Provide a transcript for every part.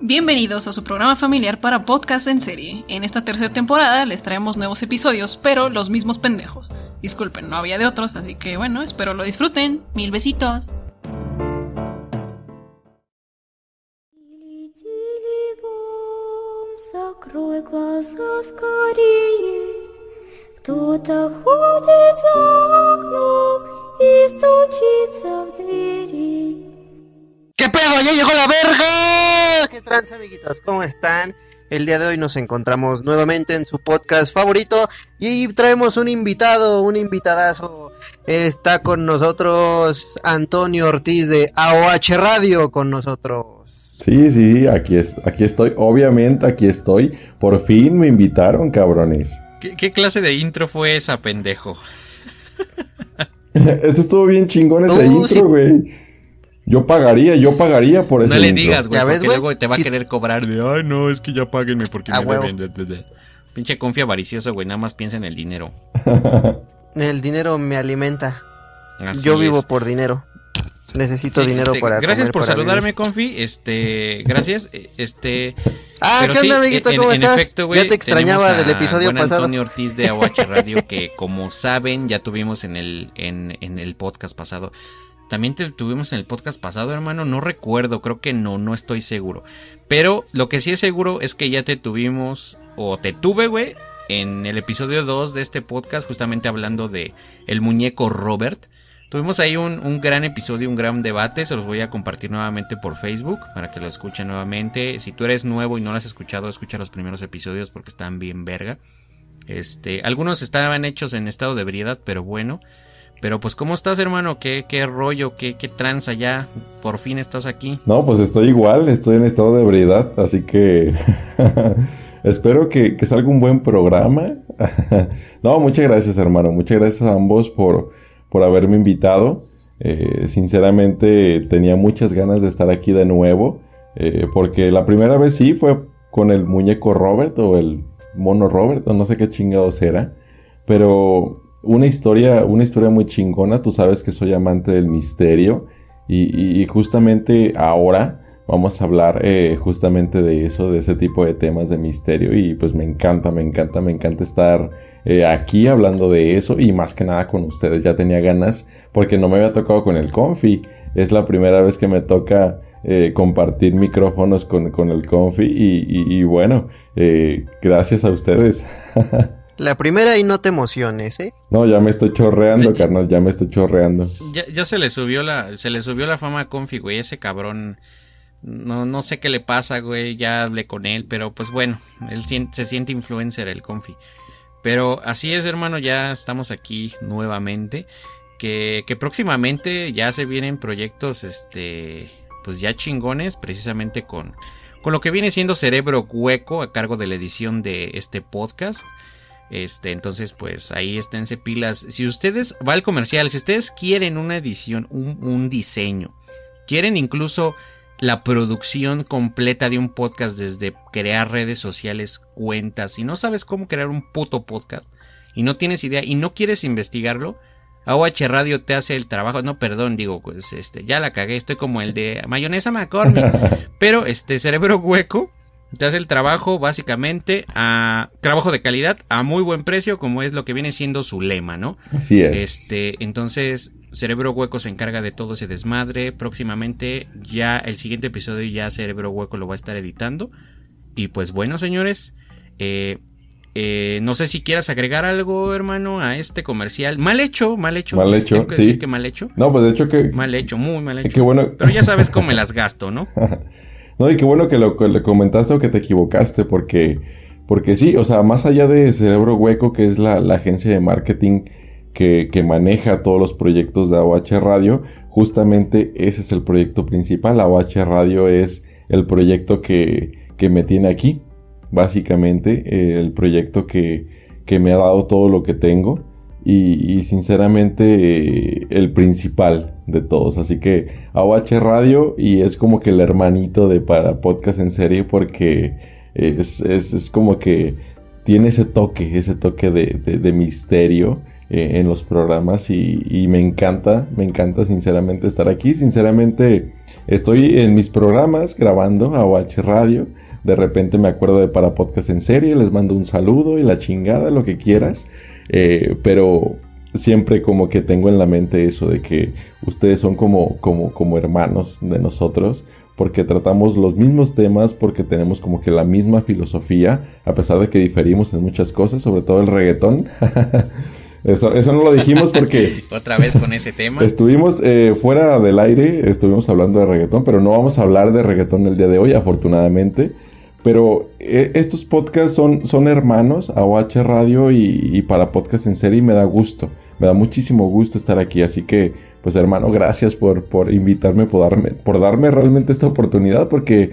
Bienvenidos a su programa familiar para podcast en serie. En esta tercera temporada les traemos nuevos episodios, pero los mismos pendejos. Disculpen, no había de otros, así que bueno, espero lo disfruten. Mil besitos. Закрой глаза скорее. Кто-то ходит за окном и стучится в двери. ¿Qué pedo? ¡Ya llegó la verga! ¿Qué trans, amiguitos? ¿Cómo están? El día de hoy nos encontramos nuevamente en su podcast favorito y traemos un invitado, un invitadazo. Está con nosotros Antonio Ortiz de AOH Radio con nosotros. Sí, sí, aquí, es, aquí estoy. Obviamente aquí estoy. Por fin me invitaron, cabrones. ¿Qué, qué clase de intro fue esa, pendejo? Eso estuvo bien chingón ese Uh, intro, güey. Yo pagaría, yo pagaría por ese No le intro. digas, güey, ¿Ya ves, porque luego te va Sí. a querer cobrar de, ay, no, es que ya páguenme porque A me huevo. deben. de- de- de". Pinche confía avaricioso, güey, nada más piensa en el dinero. El dinero me alimenta. Así Yo vivo por dinero. Necesito Sí, dinero este, para Gracias comer, por para saludarme, vivir. Confi. Este, gracias. eh, Este. Ah, ¿qué onda, sí, amiguito? en- ¿Cómo en estás? efecto, güey, ya te extrañaba del episodio buen pasado. Antonio Ortiz de AOH Radio, que como saben, ya tuvimos en el, en, en el podcast pasado. También te tuvimos en el podcast pasado, hermano. No recuerdo, creo que no, no estoy seguro. Pero lo que sí es seguro es que ya te tuvimos, o te tuve, güey, en el episodio 2 de este podcast, justamente hablando de el muñeco Robert. Tuvimos ahí un, un gran episodio, un gran debate. Se los voy a compartir nuevamente por Facebook para que lo escuchen nuevamente. Si tú eres nuevo y no lo has escuchado, escucha los primeros episodios porque están bien verga. Este, algunos estaban hechos en estado de ebriedad, pero bueno. Pero pues, ¿cómo estás, hermano? ¿Qué, qué rollo? ¿Qué, qué tranza ya? Por fin estás aquí. No, pues estoy igual, estoy en estado de ebriedad, así que espero que, que salga un buen programa. no, muchas gracias, hermano. Muchas gracias a ambos por, por haberme invitado. Eh, sinceramente tenía muchas ganas de estar aquí de nuevo, eh, porque la primera vez sí fue con el muñeco Robert o el mono Robert, o no sé qué chingados era, pero una historia, una historia muy chingona. Tú sabes que soy amante del misterio. Y, justamente ahora vamos a hablar eh, justamente de eso, de ese tipo de temas de misterio. Y pues me encanta, me encanta, me encanta estar eh, aquí hablando de eso. Y más que nada con ustedes. Ya tenía ganas porque no me había tocado con el Confi. Es la primera vez que me toca eh, compartir micrófonos con, con el Confi. Y, bueno, gracias a ustedes. La primera y no te emociones, ¿eh? no, ya me estoy chorreando, Sí. carnal, ya me estoy chorreando. Ya, ya se le subió la, se le subió la fama a Confi, güey. Ese cabrón. No, no sé qué le pasa, güey. Ya hablé con él, pero pues bueno, él se siente influencer el Confi. Pero así es, hermano, ya estamos aquí nuevamente. Que, que próximamente ya se vienen proyectos, este, pues ya chingones, precisamente con, con lo que viene siendo Cerebro Hueco a cargo de la edición de este podcast. Este, entonces, pues ahí esténse pilas. Si ustedes, va al comercial, si ustedes quieren una edición, un, un diseño, quieren incluso la producción completa de un podcast desde crear redes sociales, cuentas, y no sabes cómo crear un puto podcast, y no tienes idea, y no quieres investigarlo, AOH Radio te hace el trabajo, no, perdón, digo, pues este, ya la cagué, estoy como el de mayonesa McCormick, pero este cerebro hueco te hace el trabajo básicamente a trabajo de calidad a muy buen precio, como es lo que viene siendo su lema, ¿no? Así es. Este, entonces, Cerebro Hueco se encarga de todo ese desmadre. Próximamente, ya el siguiente episodio, ya Cerebro Hueco lo va a estar editando. Y pues bueno, señores, eh, eh, no sé si quieras agregar algo, hermano, a este comercial. Mal hecho, mal hecho. Mal hecho, Tengo que sí. decir que mal hecho. No, pues de hecho que... Mal hecho, muy mal hecho. Qué bueno. Pero ya sabes cómo me las gasto, ¿no? No, y qué bueno que lo que le comentaste o que te equivocaste, porque, porque sí, o sea, más allá de Cerebro Hueco, que es la, la agencia de marketing que, que maneja todos los proyectos de AOH Radio, justamente ese es el proyecto principal. AOH Radio es el proyecto que, que me tiene aquí, básicamente, el proyecto que, que me ha dado todo lo que tengo. Y, sinceramente eh, el principal de todos. Así que AOH Radio y es como que el hermanito de para podcast en serie porque es, es, es como que tiene ese toque, ese toque de, de, misterio eh, en los programas y, y, me encanta, me encanta sinceramente estar aquí. Sinceramente estoy en mis programas grabando a OH Radio. De repente me acuerdo de para podcast en serie, les mando un saludo y la chingada, lo que quieras. Eh, pero siempre como que tengo en la mente eso de que ustedes son como, como, como hermanos de nosotros, porque tratamos los mismos temas, porque tenemos como que la misma filosofía, a pesar de que diferimos en muchas cosas, sobre todo el reggaetón. Eso, eso no lo dijimos porque... Otra vez con ese tema. Estuvimos eh, fuera del aire, estuvimos hablando de reggaetón, pero no vamos a hablar de reggaetón el día de hoy, afortunadamente. Pero eh, estos podcasts son, son hermanos a OH Radio y, para podcast en serie y me da gusto. Me da muchísimo gusto estar aquí. Así que, pues hermano, gracias por, por invitarme, por darme, por darme realmente esta oportunidad. Porque,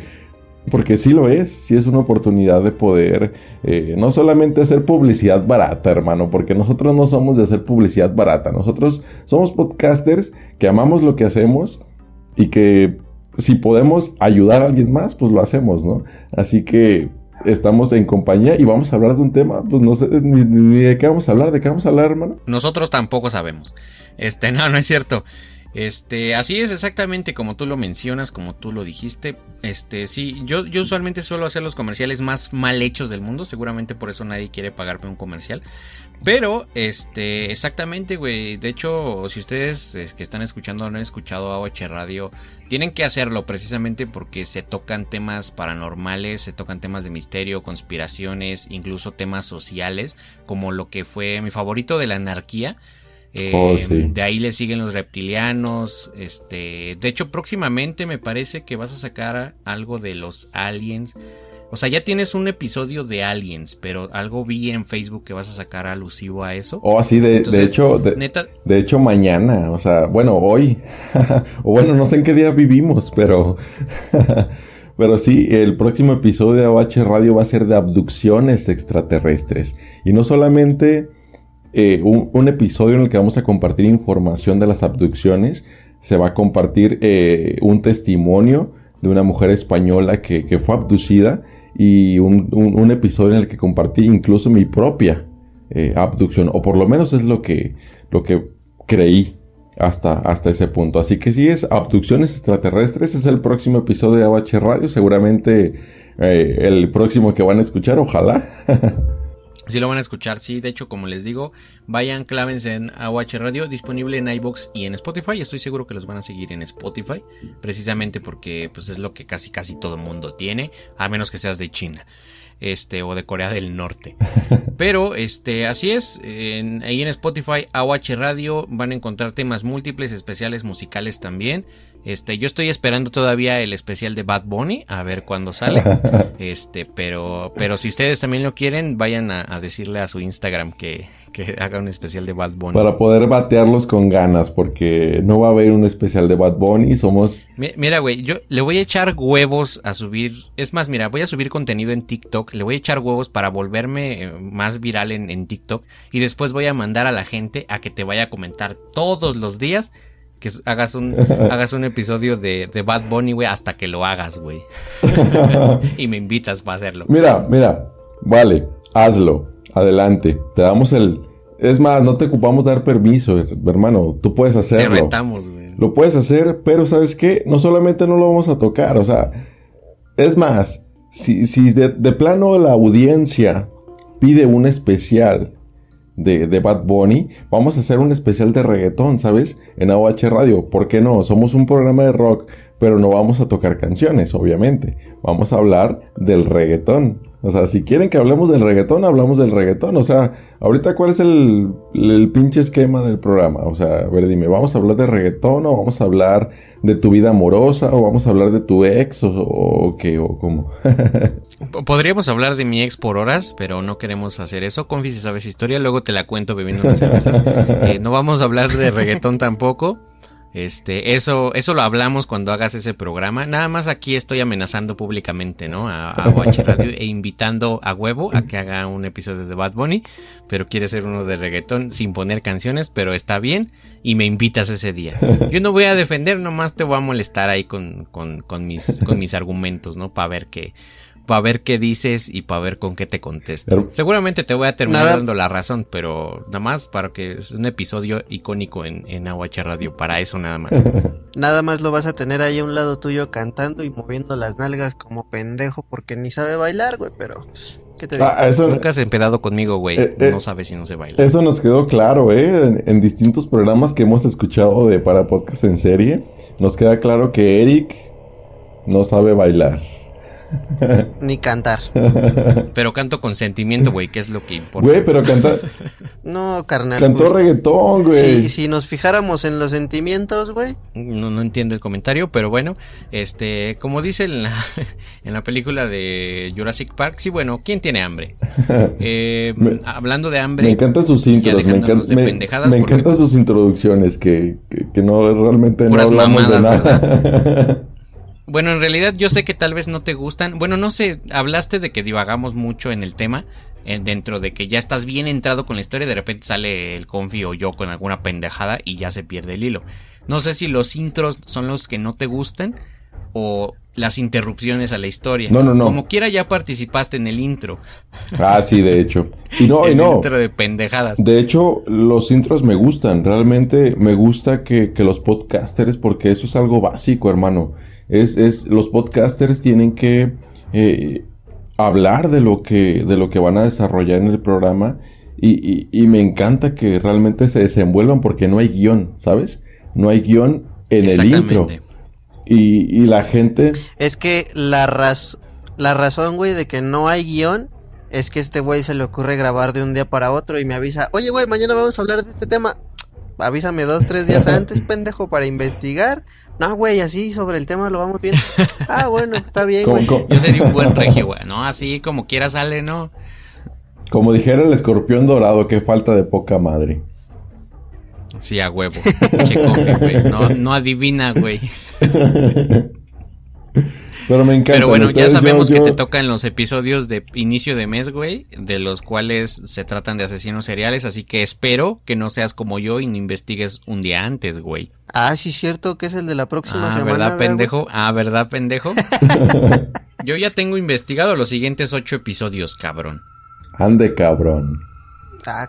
porque sí lo es, sí es una oportunidad de poder eh, no solamente hacer publicidad barata, hermano. Porque nosotros no somos de hacer publicidad barata. Nosotros somos podcasters que amamos lo que hacemos y que si podemos ayudar a alguien más, pues lo hacemos, ¿no? Así que estamos en compañía y vamos a hablar de un tema, pues no sé ni, de qué vamos a hablar, de qué vamos a hablar, hermano. Nosotros tampoco sabemos. Este, no, no es cierto. Este, así es exactamente como tú lo mencionas, como tú lo dijiste. Este, sí, yo, usualmente suelo hacer los comerciales más mal hechos del mundo. Seguramente por eso nadie quiere pagarme un comercial. Pero, este, exactamente, güey. De hecho, si ustedes que están escuchando no han escuchado AOH Radio, tienen que hacerlo precisamente porque se tocan temas paranormales, se tocan temas de misterio, conspiraciones, incluso temas sociales, como lo que fue mi favorito de la anarquía. Eh, oh, de ahí le siguen los reptilianos. Este, de hecho, próximamente me parece que vas a sacar algo de los aliens. O sea, ya tienes un episodio de Aliens, pero algo vi en Facebook que vas a sacar alusivo a eso. Oh, sí, de, hecho, de, hecho mañana, o sea, bueno, hoy. o bueno, no sé en qué día vivimos, pero... pero sí, el próximo episodio de AOH Radio va a ser de abducciones extraterrestres. Y no solamente eh, un, episodio en el que vamos a compartir información de las abducciones, se va a compartir eh, un testimonio de una mujer española que, fue abducida y un, episodio en el que compartí incluso mi propia eh, abducción, o por lo menos es lo que, lo que creí hasta, hasta ese punto. Así que si es abducciones extraterrestres, es el próximo episodio de ABH Radio, seguramente el próximo que van a escuchar, ojalá. Si lo van a escuchar, sí. De hecho, como les digo, vayan, clávense en AOH Radio, disponible en iBox y en Spotify. Estoy seguro que los van a seguir en Spotify, precisamente porque pues, es lo que casi casi todo el mundo tiene, a menos que seas de China. Este, o de Corea del Norte. Pero, este, así es. ahí en Spotify, AOH Radio, van a encontrar temas múltiples, especiales musicales también. Este, yo estoy esperando todavía el especial de Bad Bunny, a ver cuándo sale. Este, pero, pero si ustedes también lo quieren, vayan a, decirle a su Instagram que, que, haga un especial de Bad Bunny. Para poder batearlos con ganas, porque no va a haber un especial de Bad Bunny, somos... Mira, güey, yo le voy a echar huevos a subir, es más, mira, voy a subir contenido en TikTok, le voy a echar huevos para volverme eh, más viral en, en TikTok y después voy a mandar a la gente a que te vaya a comentar todos los días que hagas un, hagas un episodio de, de Bad Bunny, güey, hasta que lo hagas, güey. y me invitas para hacerlo. Mira, mira, vale, hazlo, adelante. Te damos el... Es más, no te ocupamos dar permiso, hermano, tú puedes hacerlo. Te retamos, güey. Lo puedes hacer, pero ¿sabes qué? No solamente no lo vamos a tocar, o sea, es más, si, si de, de plano la audiencia pide un especial de, Bad Bunny, vamos a hacer un especial de reggaetón, ¿sabes? En AOH Radio. ¿Por qué no? Somos un programa de rock, pero no vamos a tocar canciones, obviamente. Vamos a hablar del reggaetón. O sea, si quieren que hablemos del reggaetón, hablamos del reggaetón. O sea, ahorita cuál es el, el, pinche esquema del programa. O sea, a ver, dime, ¿vamos a hablar de reggaetón o vamos a hablar de tu vida amorosa o vamos a hablar de tu ex o, qué o cómo? Podríamos hablar de mi ex por horas, pero no queremos hacer eso. Confi, si sabes historia, luego te la cuento bebiendo unas cervezas. Eh, no vamos a hablar de reggaetón tampoco. Este, eso, eso lo hablamos cuando hagas ese programa. Nada más aquí estoy amenazando públicamente, ¿no? A, a Radio e invitando a huevo a que haga un episodio de Bad Bunny, pero quiere hacer uno de reggaetón sin poner canciones, pero está bien y me invitas ese día. Yo no voy a defender, nomás te voy a molestar ahí con, con, con mis, con mis argumentos, ¿no? Para ver qué, para ver qué dices y para ver con qué te contesto. Pero- Seguramente te voy a terminar Nada- dando la razón, pero nada más para que es un episodio icónico en, en AUH Radio, para eso nada más. Nada más lo vas a tener ahí a un lado tuyo cantando y moviendo las nalgas como pendejo porque ni sabe bailar, güey, pero ¿qué te digo? Ah, eso, Nunca has empedado conmigo, güey. Eh, eh. no sabes si no se baila. eso nos quedó claro, ¿eh? En, en distintos programas que hemos escuchado de para podcast en serie, nos queda claro que Eric no sabe bailar. Ni cantar. Pero canto con sentimiento, güey, que es lo que importa. Güey, pero canta, No, carnal. cantó pues, reggaetón, güey. si, si nos fijáramos en los sentimientos, güey. No, no entiendo el comentario, pero bueno, este, como dice en la, en la película de Jurassic Park, sí, bueno, ¿quién tiene hambre? Eh, Me- hablando de hambre, Me encantan sus intros, me, dejándonos encan- de me- pendejadas me porque, encantan pues, sus introducciones que, que, que no realmente no Puras hablamos de mamadas, nada. Bueno, en realidad yo sé que tal vez no te gustan. Bueno, no sé, hablaste de que divagamos mucho en el tema. eh, dentro de que ya estás bien entrado con la historia, de repente sale el confi o yo con alguna pendejada y ya se pierde el hilo. No sé si los intros son los que no te gustan o las interrupciones a la historia. No, no, no. Como quiera ya participaste en el intro. ah, sí, de hecho. Y no, y no. intro de pendejadas. De hecho, los intros me gustan. Realmente me gusta que, que los podcasters, porque eso es algo básico, hermano. Es, es, los podcasters tienen que eh, hablar de lo que, de lo que van a desarrollar en el programa. Y, y- y me encanta que realmente se desenvuelvan porque no hay guion, ¿sabes? No hay guion en el intro. Exactamente. Y, y la gente, Es que la, raz la razón, güey, de que no hay guion es que este güey se le ocurre grabar de un día para otro y me avisa, oye, güey, mañana vamos a hablar de este tema. Avísame dos, tres días antes, pendejo, para investigar. No, güey, así sobre el tema lo vamos viendo. Ah, bueno, está bien, güey. Yo sería un buen regio, güey. No, así como quiera sale, ¿no? como dijera el escorpión dorado, que falta de poca madre. Sí, a huevo. Güey. No, no adivina, güey. Pero me encanta. Pero bueno, ya yo- sabemos que te tocan los episodios de inicio de mes, güey, de los cuales se tratan de asesinos seriales, así que espero que no seas como yo y no investigues un día antes, güey. Ah, sí, cierto, que es el de la próxima Ah, semana. ¿verdad, güey? pendejo? Ah, ¿verdad, pendejo? Yo ya tengo investigado los siguientes ocho episodios, cabrón. Ande cabrón. Ah,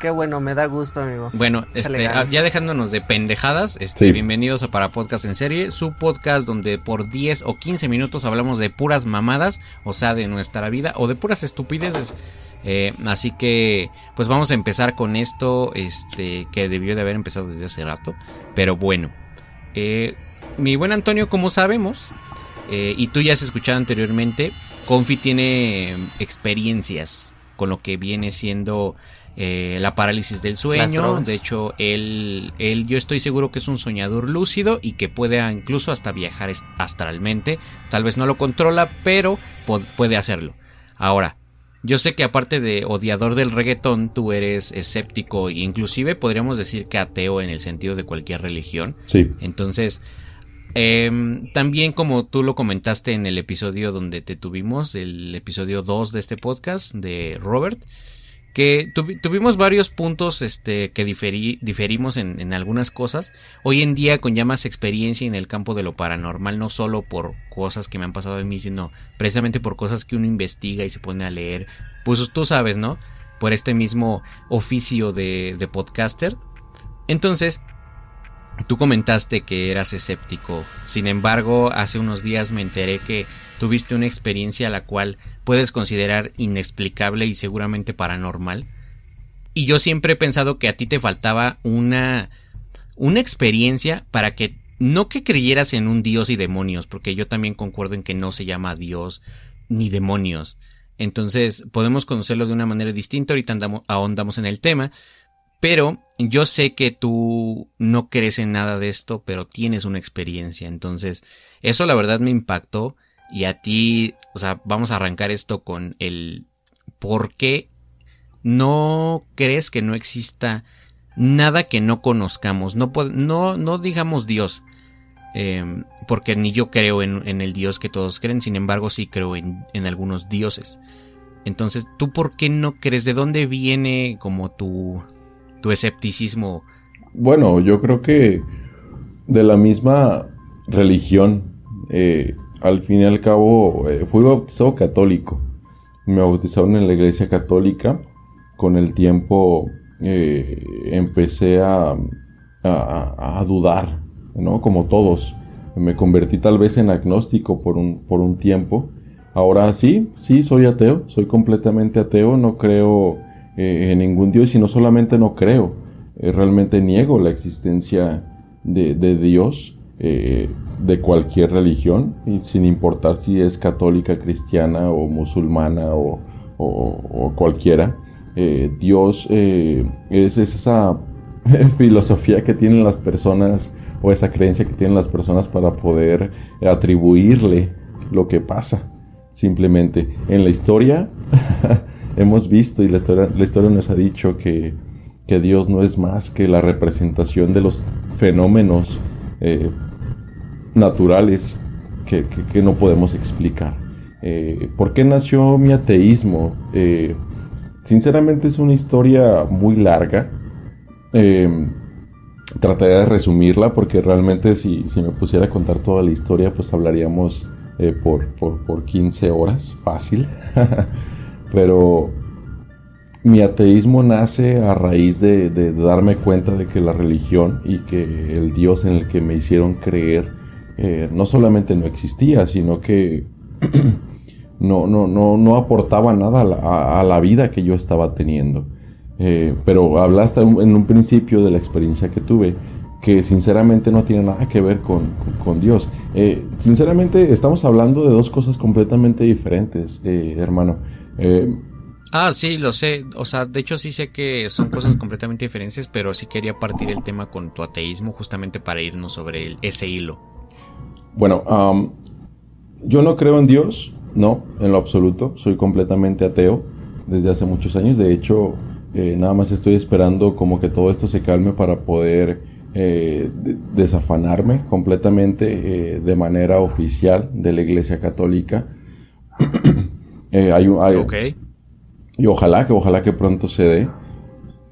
qué bueno, me da gusto, amigo. Bueno, este, ah, ya dejándonos de pendejadas, este, Sí. bienvenidos a Para Podcast en Serie, su podcast donde por 10 o 15 minutos hablamos de puras mamadas, o sea, de nuestra vida, o de puras estupideces. Eh, así que, pues vamos a empezar con esto, este, que debió de haber empezado desde hace rato, pero bueno. Eh, mi buen Antonio, como sabemos, eh, y tú ya has escuchado anteriormente, Confi tiene eh, experiencias con lo que viene siendo eh, la parálisis del sueño. De hecho, él, él, yo estoy seguro que es un soñador lúcido y que puede incluso hasta viajar astralmente. Tal vez no lo controla, pero puede hacerlo. Ahora, yo sé que aparte de odiador del reggaetón, tú eres escéptico e inclusive podríamos decir que ateo en el sentido de cualquier religión. Sí. Entonces, em, también como tú lo comentaste en el episodio donde te tuvimos, el episodio 2 de este podcast de Robert, que tuvi- tuvimos varios puntos este, que diferimos en, en algunas cosas. Hoy en día con ya más experiencia en el campo de lo paranormal, no solo por cosas que me han pasado a mí, sino precisamente por cosas que uno investiga y se pone a leer. Pues tú sabes, ¿no? Por este mismo oficio de, de podcaster. Entonces, Tú comentaste que eras escéptico, sin embargo, hace unos días me enteré que tuviste una experiencia la cual puedes considerar inexplicable y seguramente paranormal. Y yo siempre he pensado que a ti te faltaba una una experiencia para que no que creyeras en un dios y demonios, porque yo también concuerdo en que no se llama dios ni demonios. Entonces, podemos conocerlo de una manera distinta, ahorita andamos, ahondamos en el tema, pero yo sé que tú no crees en nada de esto, pero tienes una experiencia. Entonces, eso la verdad me impactó. Y a ti, o sea, vamos a arrancar esto con el por qué no crees que no exista nada que no conozcamos. No, no, no digamos Dios. eh, porque ni yo creo en, el Dios que todos creen, sin embargo sí creo en, en algunos dioses. Entonces, ¿tú por qué no crees? ¿De dónde viene como tu, tu escepticismo? Bueno, yo creo que de la misma religión, eh, al fin y al cabo eh, fui bautizado católico. Me bautizaron en la iglesia católica. Con el tiempo eh, empecé a, a, dudar, ¿no? Como todos. Me convertí tal vez en agnóstico por un, por un tiempo. Ahora sí, sí, soy ateo, soy completamente ateo, no creo eh, en ningún Dios y no solamente no creo, realmente niego la existencia de, de Dios eh, de cualquier religión, y sin importar si es católica, cristiana o musulmana o, cualquiera. Eh, Dios eh, es, esa filosofía que tienen las personas o esa creencia que tienen las personas para poder atribuirle lo que pasa. Simplemente en la historia hemos visto y la historia, la historia nos ha dicho que, que, Dios no es más que la representación de los fenómenos naturales que, no podemos explicar. Eh, ¿Por qué nació mi ateísmo? Eh, sinceramente es una historia muy larga. Eh, trataré de resumirla porque realmente si, me pusiera a contar toda la historia pues hablaríamos por, por, 15 horas, fácil. Pero mi ateísmo nace a raíz de, darme cuenta de que la religión y que el Dios en el que me hicieron creer eh, no solamente no existía, sino que no, no, no, no aportaba nada a la, vida que yo estaba teniendo. Eh, pero hablaste en un principio de la experiencia que tuve, que sinceramente no tiene nada que ver con, Dios. Eh, sinceramente estamos hablando de dos cosas completamente diferentes, hermano. Ah, sí, lo sé. O sea, de hecho sí sé que son cosas completamente diferentes, pero sí quería partir el tema con tu ateísmo justamente para irnos sobre ese hilo. Bueno, yo no creo en Dios, no, en lo absoluto. Soy completamente ateo desde hace muchos años. De hecho, eh, nada más estoy esperando como que todo esto se calme para poder eh, desafanarme completamente eh, de manera oficial de la Iglesia Católica. hay, hay, Y ojalá que, ojalá que pronto se dé.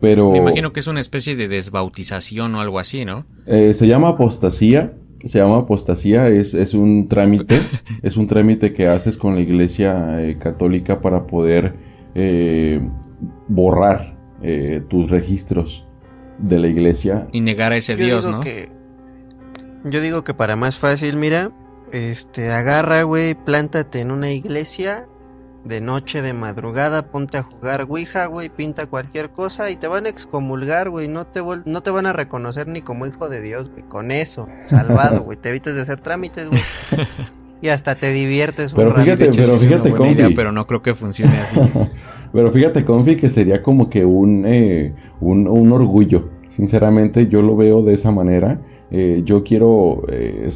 Pero... Me imagino que es una especie de desbautización o algo así, ¿no? se llama apostasía se llama apostasía, es, es un trámite, es un trámite que haces con la iglesia eh, católica para poder eh, borrar eh, tus registros de la iglesia. Y negar a ese Dios, ¿no? yo digo que para más fácil, mira, este, agarra, güey, plántate en una iglesia de noche, de madrugada, ponte a jugar Ouija, güey, pinta cualquier cosa y te van a excomulgar, güey, no te, no te van a reconocer ni como hijo de Dios, güey, con eso, salvado, güey, te evitas de hacer trámites, güey. Y hasta te diviertes pero fíjate, pero fíjate, Confi. pero no creo que funcione así. pero fíjate, Confi, que sería como que un, eh, un, un, orgullo. Sinceramente, yo lo veo de esa manera. Eh, yo quiero eh,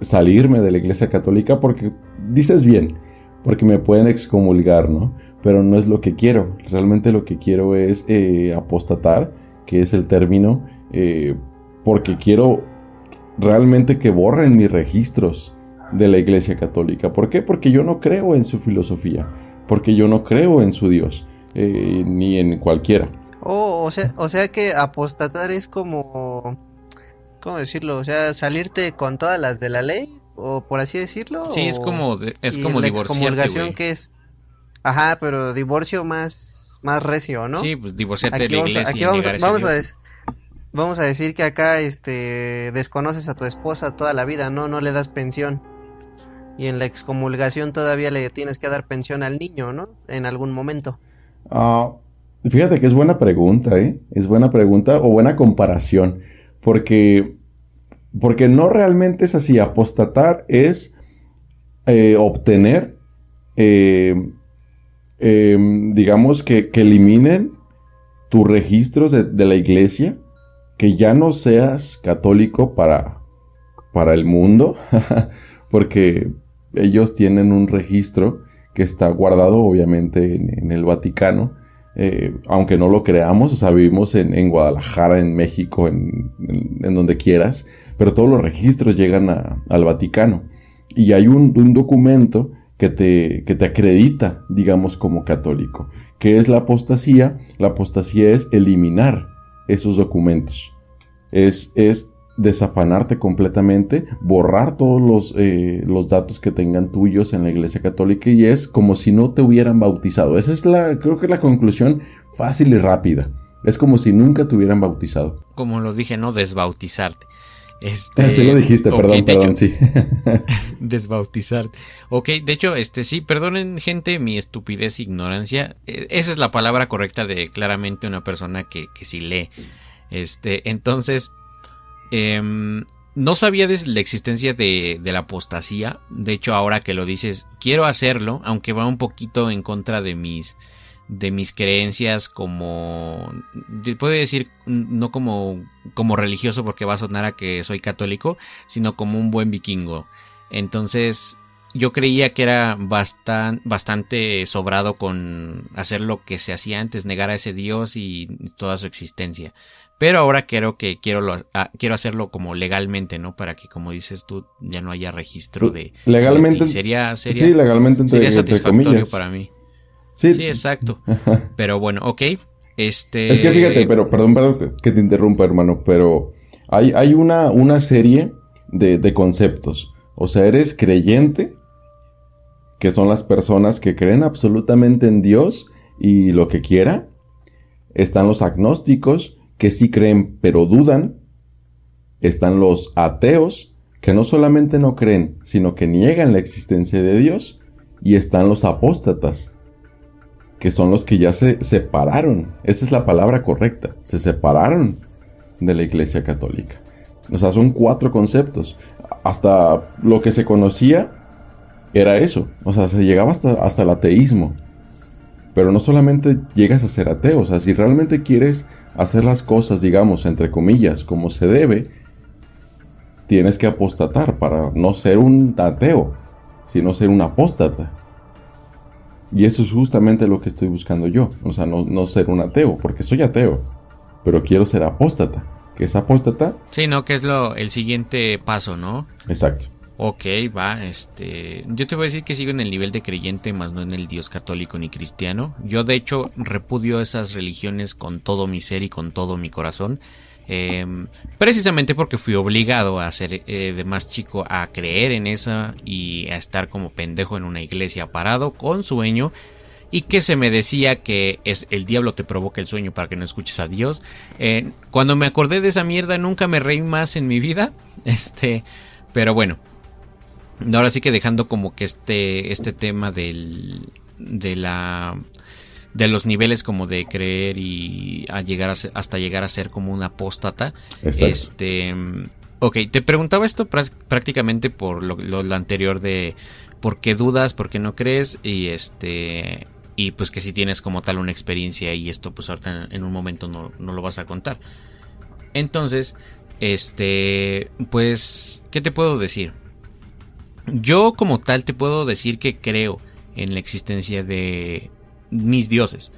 salirme de la iglesia católica porque dices bien, porque me pueden excomulgar, ¿no? Pero no es lo que quiero. Realmente lo que quiero es eh, apostatar, que es el término, eh, porque quiero realmente que borren mis registros de la Iglesia Católica. ¿Por qué? Porque yo no creo en su filosofía, porque yo no creo en su Dios, eh, ni en cualquiera. Oh, o sea, o sea que apostatar es como, ¿cómo decirlo? O sea, salirte con todas las de la ley o por así decirlo. Sí, es como es como divorciarte, que es Ajá, pero divorcio más más recio, ¿no? Sí, pues divorciarte de la iglesia. Aquí vamos, a, vamos a decir que acá este desconoces a tu esposa toda la vida, ¿no? No le das pensión. Y en la excomulgación todavía le tienes que dar pensión al niño, ¿no? En algún momento. Ah, fíjate que es buena pregunta, ¿eh? Es buena pregunta o buena comparación. Porque porque no realmente es así. Apostatar es eh, obtener, eh, em, digamos, que, eliminen tus registros de, la iglesia, que ya no seas católico para, para el mundo, porque ellos tienen un registro que está guardado obviamente en, el Vaticano, eh, aunque no lo creamos, o sea, vivimos en, Guadalajara, en México, en, donde quieras, pero todos los registros llegan al Vaticano. Y hay un, documento que te, te, acredita, digamos, como católico. ¿Qué es la apostasía? La apostasía es eliminar esos documentos. Es, es desafanarte completamente, borrar todos los, eh, los datos que tengan tuyos en la Iglesia Católica y es como si no te hubieran bautizado. Esa es la, creo que la conclusión fácil y rápida. Es como si nunca te hubieran bautizado. Como lo dije, no desbautizarte. Este, Así lo dijiste, perdón, perdón, hecho- sí. Desbautizarte. Ok, de hecho, este sí, perdonen gente mi estupidez e ignorancia. Eh, Esa es la palabra correcta de claramente una persona que, que sí lee. Este, entonces, em, no sabía de la existencia de, de la apostasía. De hecho, ahora que lo dices, quiero hacerlo, aunque va un poquito en contra de mis de mis creencias como puedo decir no como como religioso porque va a sonar a que soy católico sino como un buen vikingo. Entonces yo creía que era bastan- bastante sobrado con hacer lo que se hacía antes negar a ese dios y toda su existencia. Pero ahora creo que quiero lo- ah, quiero hacerlo como legalmente no para que como dices tú ya no haya registro de Legalmente- de sería sería sí, legalmente entre, sería entre satisfactorio comillas. para mí Sí, Sí, exacto. Pero bueno, ok. Este. Es que fíjate, pero perdón, perdón que- que te interrumpa, hermano, pero hay, hay una, una serie de, de conceptos. O sea, eres creyente, que son las personas que creen absolutamente en Dios y lo que quiera. Están los agnósticos, que sí creen pero dudan. Están los ateos, que no solamente no creen, sino que niegan la existencia de Dios. Y están los apóstatas, que son los que ya se separaron. Esa es la palabra correcta. Se separaron de la Iglesia Católica. O sea, son cuatro conceptos. Hasta lo que se conocía era eso. O sea, se llegaba hasta, hasta el ateísmo. Pero no solamente llegas a ser ateo. O sea, si realmente quieres hacer las cosas, digamos, entre comillas, como se debe, tienes que apostatar para no ser un ateo, sino ser un apóstata. Y eso es justamente lo que estoy buscando yo. O sea, no, no ser un ateo, porque soy ateo. Pero quiero ser apóstata. ¿Qué es apóstata? Sí, no, que es lo el siguiente paso, ¿no? Exacto. Ok, va, este, yo te voy a decir que sigo en el nivel de creyente, más no en el Dios católico ni cristiano. Yo de hecho repudio esas religiones con todo mi ser y con todo mi corazón. Em, precisamente porque fui obligado a ser eh, de más chico a creer en esa y a estar como pendejo en una iglesia parado con sueño y que se me decía que es el diablo te provoca el sueño para que no escuches a Dios. Cuando me acordé de esa mierda nunca me reí más en mi vida. Este, pero bueno. Ahora sí que dejando como que este, este tema del, de la, de los niveles como de creer y a llegar a ser- hasta llegar a ser como un apóstata. Exacto. Este, ok, te preguntaba esto prá- prácticamente por lo, lo- lo anterior de por qué dudas, por qué no crees y este y pues que si tienes como tal una experiencia y esto pues ahorita en, en un momento no, no lo vas a contar. Entonces, este, pues, ¿qué te puedo decir? Yo como tal te puedo decir que creo en la existencia de mis dioses,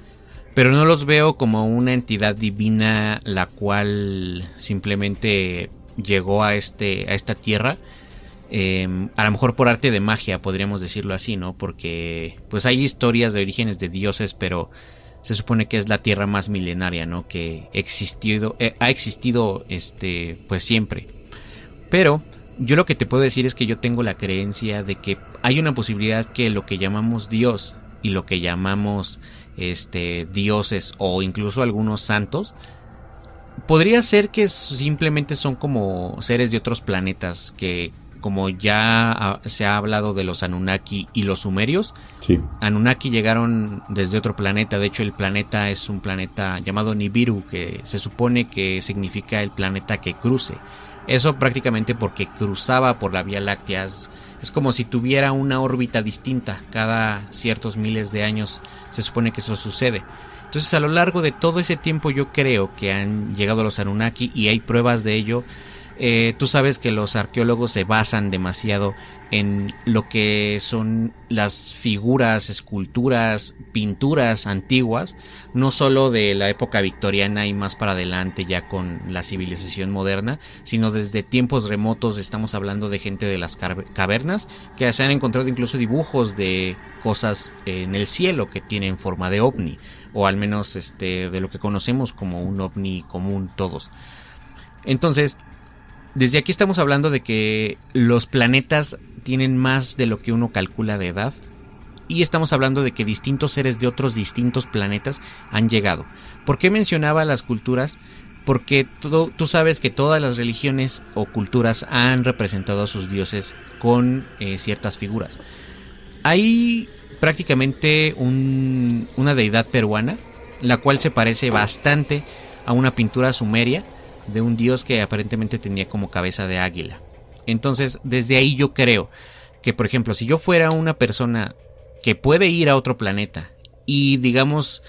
pero no los veo como una entidad divina la cual simplemente llegó a este a esta tierra. Eh, a lo mejor por arte de magia podríamos decirlo así no porque pues hay historias de orígenes de dioses pero se supone que es la tierra más milenaria no que eh, ha existido este pues siempre. Pero yo lo que te puedo decir es que yo tengo la creencia de que hay una posibilidad que lo que llamamos Dios y lo que llamamos este dioses o incluso algunos santos podría ser que simplemente son como seres de otros planetas que como ya se ha hablado de los Anunnaki y los sumerios, Sí. Anunnaki llegaron desde otro planeta, de hecho el planeta es un planeta llamado Nibiru, que se supone que significa el planeta que cruce. Eso prácticamente porque cruzaba por la Vía Láctea. Es, como si tuviera una órbita distinta. Cada ciertos miles de años se supone que eso sucede. Entonces a lo largo de todo ese tiempo yo creo que han llegado los Anunnaki y hay pruebas de ello. Eh, tú sabes que los arqueólogos se basan demasiado en lo que son las figuras, esculturas, pinturas antiguas, no solo de la época victoriana y más para adelante ya con la civilización moderna, sino desde tiempos remotos estamos hablando de gente de las cavernas que se han encontrado incluso dibujos de cosas en el cielo que tienen forma de ovni o al menos este de lo que conocemos como un ovni común todos. Entonces, desde aquí estamos hablando de que los planetas tienen más de lo que uno calcula de edad. Y estamos hablando de que distintos seres de otros distintos planetas han llegado. ¿Por qué mencionaba las culturas? Porque tú, tú sabes que todas las religiones o culturas han representado a sus dioses con eh, ciertas figuras. Hay prácticamente un- una deidad peruana, la cual se parece bastante a una pintura sumeria de un dios que aparentemente tenía como cabeza de águila. Entonces, desde ahí yo creo que, por ejemplo, si yo fuera una persona que puede ir a otro planeta y, digamos,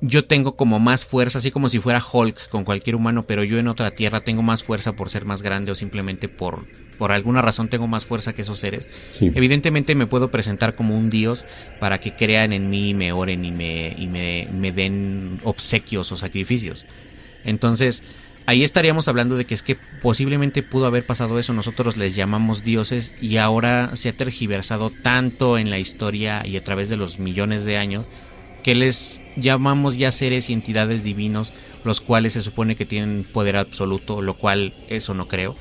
yo tengo como más fuerza, así como si fuera Hulk con cualquier humano, pero yo en otra tierra tengo más fuerza por ser más grande o simplemente por, por alguna razón tengo más fuerza que esos seres. Sí. Evidentemente me puedo presentar como un dios para que crean en mí, me oren y me, y me, me den obsequios o sacrificios. Entonces, ahí estaríamos hablando de que es que posiblemente pudo haber pasado eso. Nosotros les llamamos dioses y ahora se ha tergiversado tanto en la historia y a través de los millones de años que les llamamos ya seres y entidades divinos, los cuales se supone que tienen poder absoluto, lo cual eso no creo.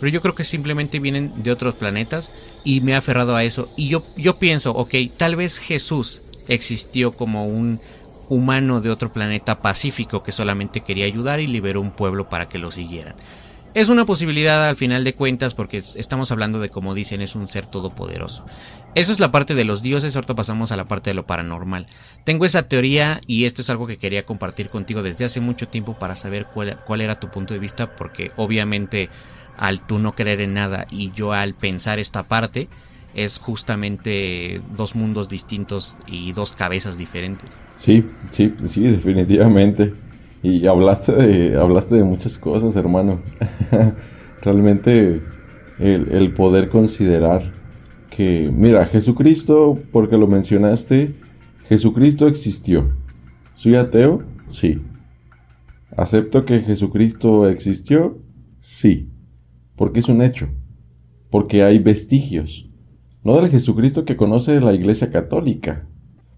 Pero yo creo que simplemente vienen de otros planetas y me he aferrado a eso. Y yo, yo pienso, ok, tal vez Jesús existió como un humano de otro planeta pacífico que solamente quería ayudar y liberó un pueblo para que lo siguieran. Es una posibilidad al final de cuentas porque es- estamos hablando de, como dicen, es un ser todopoderoso. Esa es la parte de los dioses, ahorita pasamos a la parte de lo paranormal. Tengo esa teoría y esto es algo que quería compartir contigo desde hace mucho tiempo para saber cuál, cuál era tu punto de vista porque obviamente al tú no creer en nada y yo al pensar esta parte es justamente dos mundos distintos y dos cabezas diferentes. Sí, sí, sí, definitivamente. Y hablaste de, hablaste de muchas cosas, hermano. Realmente el, el poder considerar que, mira, Jesucristo, porque lo mencionaste, Jesucristo existió. ¿Soy ateo? Sí. ¿Acepto que Jesucristo existió? Sí. Porque es un hecho. Porque hay vestigios. No del Jesucristo que conoce la Iglesia Católica.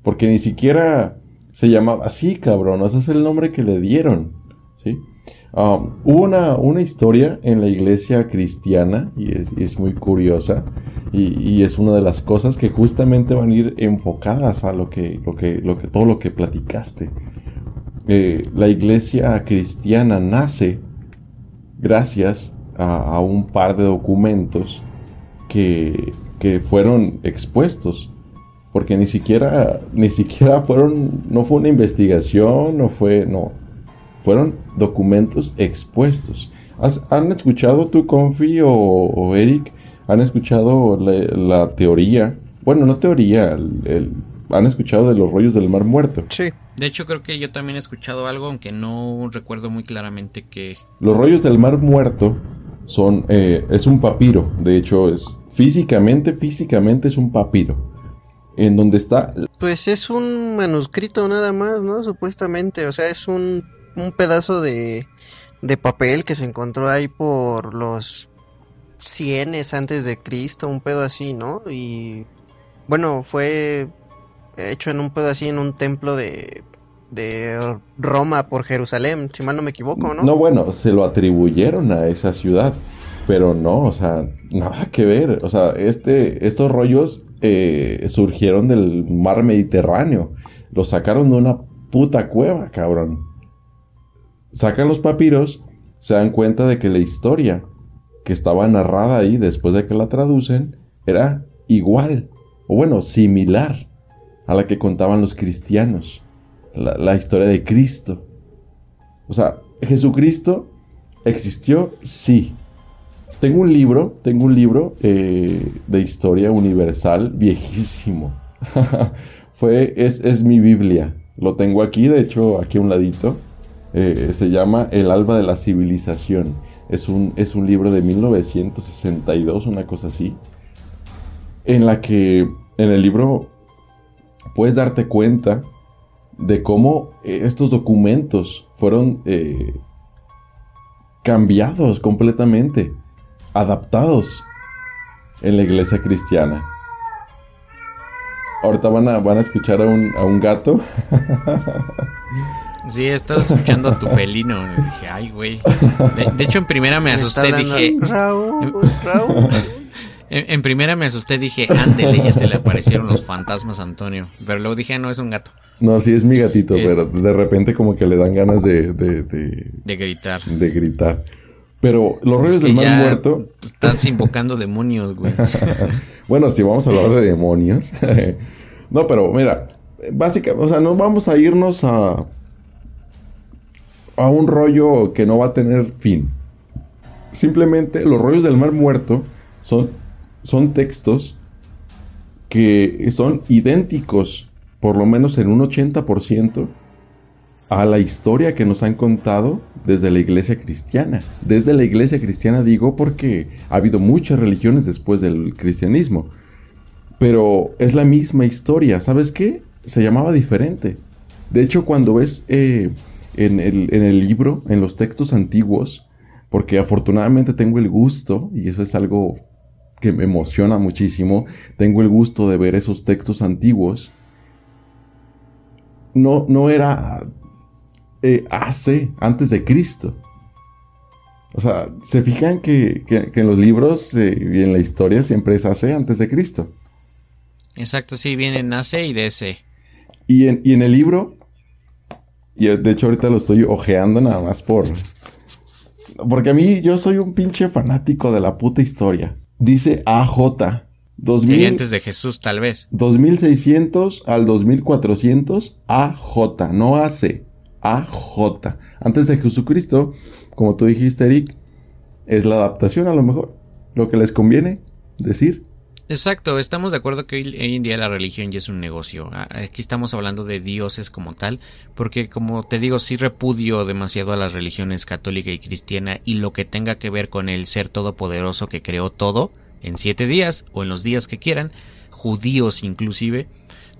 Porque ni siquiera se llamaba así, cabrón. O sea, es el nombre que le dieron. ¿Sí? Um, hubo una, una historia en la iglesia cristiana y es, muy curiosa y, es una de las cosas que justamente van a ir enfocadas a lo que, lo que, lo que todo lo que platicaste. Eh, la iglesia cristiana nace gracias a, a un par de documentos que, que fueron expuestos porque ni siquiera ni siquiera fueron no fue una investigación no fue no fueron documentos expuestos. ¿Has- han escuchado tú Confi o, o Eric han escuchado la, la teoría bueno no teoría el- el- han escuchado de los rollos del mar muerto. Sí. De hecho creo que yo también he escuchado algo, aunque no recuerdo muy claramente que... Los rollos del mar muerto son, eh, es un papiro, de hecho es físicamente, físicamente es un papiro, en donde está, Pues es un manuscrito nada más, ¿no? Supuestamente, o sea, es un, un pedazo de, de papel que se encontró ahí por los cienes antes de Cristo, un pedo así, ¿no? Y bueno, fue hecho en un pedo así en un templo de, de Roma por Jerusalén, si mal no me equivoco, ¿no? no bueno, se lo atribuyeron a esa ciudad, pero no, o sea, nada que ver, o sea, este, estos rollos eh, surgieron del mar Mediterráneo, los sacaron de una puta cueva, cabrón. Sacan los papiros, se dan cuenta de que la historia que estaba narrada ahí después de que la traducen era igual, o bueno, similar a la que contaban los cristianos, la, la historia de Cristo. O sea, Jesucristo existió, sí. Tengo un libro, tengo un libro eh, de historia universal viejísimo. Fue, es, es mi Biblia. Lo tengo aquí, de hecho, aquí a un ladito. Eh, se llama El alba de la civilización. Es un, es un libro de 1962, una cosa así. En la que en el libro puedes darte cuenta de cómo eh, estos documentos fueron cambiados completamente, adaptados en la iglesia cristiana. Ahorita van a, van a escuchar a un, a un gato. Sí, he estado escuchando a tu felino. y Dije, ay, güey. De, de hecho, en primera me asusté. Dije, Raúl, Raúl. en, en primera me asusté. Dije, ándele, ya se le aparecieron los fantasmas a Antonio. Pero luego dije, "Ah, no, es un gato. No, sí es mi gatito, Es- pero de repente como que le dan ganas de, de, de, De gritar. de gritar. Pero los rollos del mar muerto, Estás invocando demonios, güey. bueno, si vamos a hablar de demonios. no, pero mira, básicamente, o sea, no vamos a irnos a a un rollo que no va a tener fin. Simplemente los rollos del mar muerto son, son textos que son idénticos, por lo menos en un 80%, a la historia que nos han contado desde la iglesia cristiana. Desde la iglesia cristiana digo porque ha habido muchas religiones después del cristianismo. Pero es la misma historia. ¿Sabes qué? Se llamaba diferente. De hecho, cuando ves eh, en, el, en el libro, en los textos antiguos, porque afortunadamente tengo el gusto, y eso es algo que me emociona muchísimo, tengo el gusto de ver esos textos antiguos. No, no era eh, AC, antes de Cristo. O sea, se fijan que, que- que en los libros eh, y en la historia siempre es AC antes de Cristo. Exacto, sí, vienen AC y DC. Y en, y en el libro, y eh, de hecho ahorita lo estoy ojeando nada más por... Porque a mí yo soy un pinche fanático de la puta historia. Dice AJ. 2000, Sería antes de Jesús, tal vez. 2600 al 2400 AJ, no AC, AJ. Antes de Jesucristo, como tú dijiste, Eric, es la adaptación a lo mejor, lo que les conviene decir. Exacto, estamos de acuerdo que hoy, en día la religión ya es un negocio. Aquí estamos hablando de dioses como tal, porque como te digo, sí repudio demasiado a las religiones católica y cristiana y lo que tenga que ver con el ser todopoderoso que creó todo en siete días o en los días que quieran, judíos inclusive.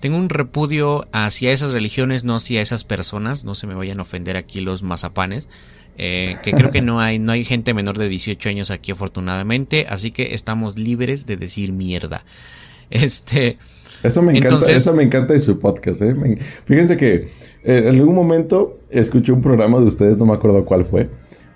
Tengo un repudio hacia esas religiones, no hacia esas personas, no se me vayan a ofender aquí los mazapanes, eh, que creo que no hay, no hay gente menor de 18 años aquí afortunadamente, así que estamos libres de decir mierda. Este, Eso me encanta, Entonces- eso me encanta de su podcast, ¿eh? Fíjense que eh, en algún momento escuché un programa de ustedes, no me acuerdo cuál fue,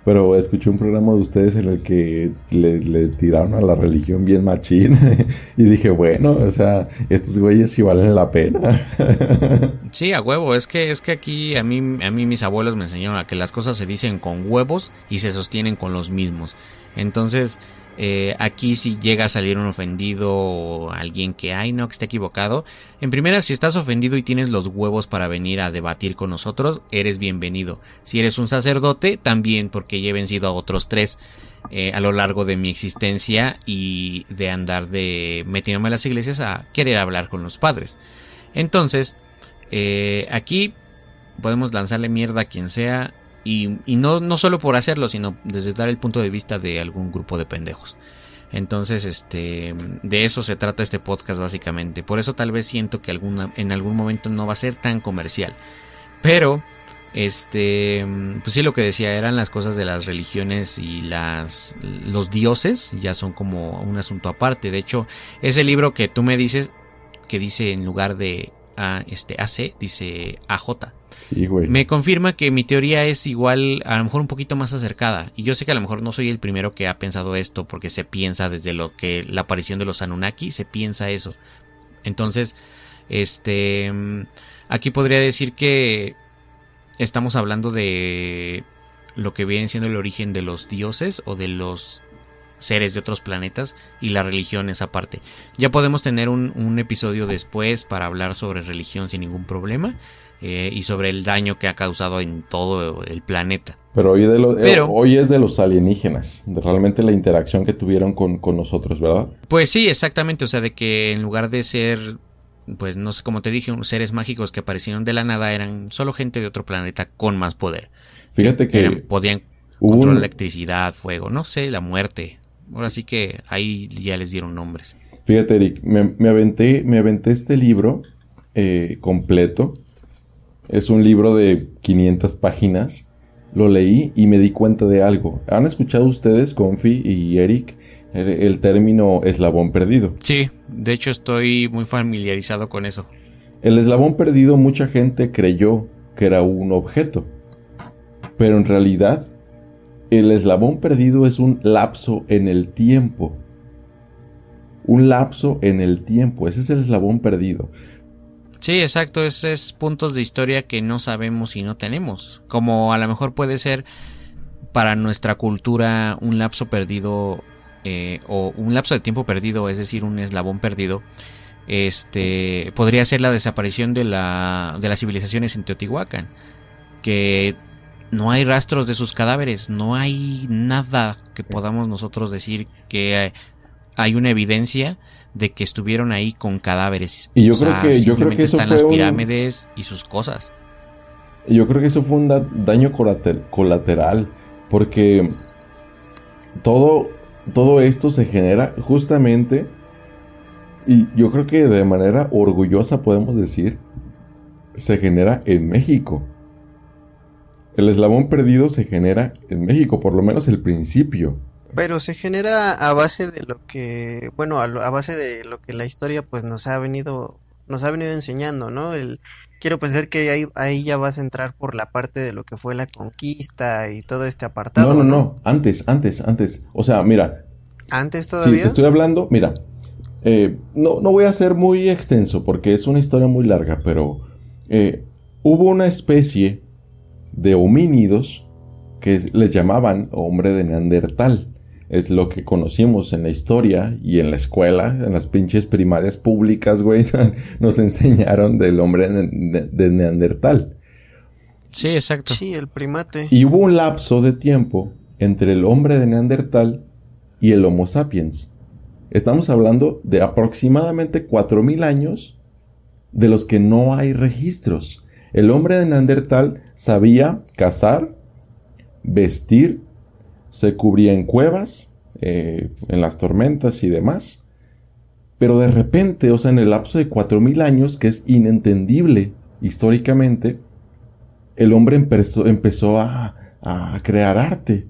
pero escuché un programa de ustedes en el que le, le tiraron a la religión bien machín y dije, bueno, o sea, estos güeyes sí valen la pena. sí, a huevo, es que es que aquí a mí a mí mis abuelos me enseñaron a que las cosas se dicen con huevos y se sostienen con los mismos. Entonces, eh, aquí si llega a salir un ofendido o alguien que, ay, no, que esté equivocado. En primera, si estás ofendido y tienes los huevos para venir a debatir con nosotros, eres bienvenido. Si eres un sacerdote, también, porque ya he vencido a otros tres eh, a lo largo de mi existencia y de andar de metiéndome a las iglesias a querer hablar con los padres. Entonces, eh, aquí podemos lanzarle mierda a quien sea y, no, no solo por hacerlo, sino desde dar el punto de vista de algún grupo de pendejos. Entonces, este, de eso se trata este podcast básicamente. Por eso tal vez siento que alguna, en algún momento no va a ser tan comercial. Pero, este, pues sí, lo que decía eran las cosas de las religiones y las, los dioses ya son como un asunto aparte. De hecho, ese libro que tú me dices, que dice en lugar de este, AC, dice AJ. Me confirma que mi teoría es igual, a lo mejor un poquito más acercada. Y yo sé que a lo mejor no soy el primero que ha pensado esto, porque se piensa desde lo que la aparición de los Anunnaki, se piensa eso. Entonces, este, mm, aquí podría decir que estamos hablando de lo que viene siendo el origen de los dioses o de los seres de otros planetas y la religión esa parte. Ya podemos tener un episodio después para hablar sobre religión sin ningún problema eh, y sobre el daño que ha causado en todo el planeta. Pero hoy, de lo- eh, hoy es de los alienígenas, de realmente la interacción que tuvieron con, con nosotros, ¿verdad? Pues sí, exactamente, o sea, de que en lugar de ser, pues no sé, como te dije, unos seres mágicos que aparecieron de la nada, eran solo gente de otro planeta con más poder. Fíjate que Eran- podían controlar un- electricidad, fuego, no sé, la muerte. Ahora sí que ahí ya les dieron nombres. Fíjate, Eric, me, me aventé, me aventé este libro eh, completo. Es un libro de 500 páginas. Lo leí y me di cuenta de algo. ¿Han escuchado ustedes, Confi y Eric, el, el término eslabón perdido? Sí, de hecho estoy muy familiarizado con eso. El eslabón perdido mucha gente creyó que era un objeto. Pero en realidad, el eslabón perdido es un lapso en el tiempo. Un lapso en el tiempo, ese es el eslabón perdido. Sí, exacto, esos puntos de historia que no sabemos y no tenemos. Como a lo mejor puede ser para nuestra cultura un lapso perdido eh, o un lapso de tiempo perdido, es decir, un eslabón perdido, este podría ser la desaparición de la de las civilizaciones en Teotihuacán, que no hay rastros de sus cadáveres, no hay nada que podamos nosotros decir que hay una evidencia de que estuvieron ahí con cadáveres. Y yo creo que yo creo que eso están las pirámides y sus cosas. Yo creo que eso fue un daño colateral porque todo todo esto se genera justamente y yo creo que de manera orgullosa podemos decir se genera en México. El eslabón perdido se genera en México, por lo menos el principio. Pero se genera a base de lo que, bueno, a, base de lo que la historia pues nos ha venido, nos ha venido enseñando, ¿no? El, quiero pensar que ahí, ahí ya vas a entrar por la parte de lo que fue la conquista y todo este apartado. No, no, no, antes, antes, antes. O sea, mira. Antes todavía. Sí, te estoy hablando, mira. Eh, no, no voy a ser muy extenso porque es una historia muy larga, pero eh, hubo una especie de homínidos que les llamaban hombre de Neandertal es lo que conocimos en la historia y en la escuela, en las pinches primarias públicas, güey, nos enseñaron del hombre de, Neandertal. Sí, exacto. Sí, el primate. Y hubo un lapso de tiempo entre el hombre de Neandertal y el Homo sapiens. Estamos hablando de aproximadamente 4.000 años de los que no hay registros. El hombre de Neandertal sabía cazar, vestir se cubría en cuevas, eh, en las tormentas y demás. Pero de repente, o sea, en el lapso de 4.000 años, que es inentendible históricamente, el hombre empezó, empezó a, crear arte,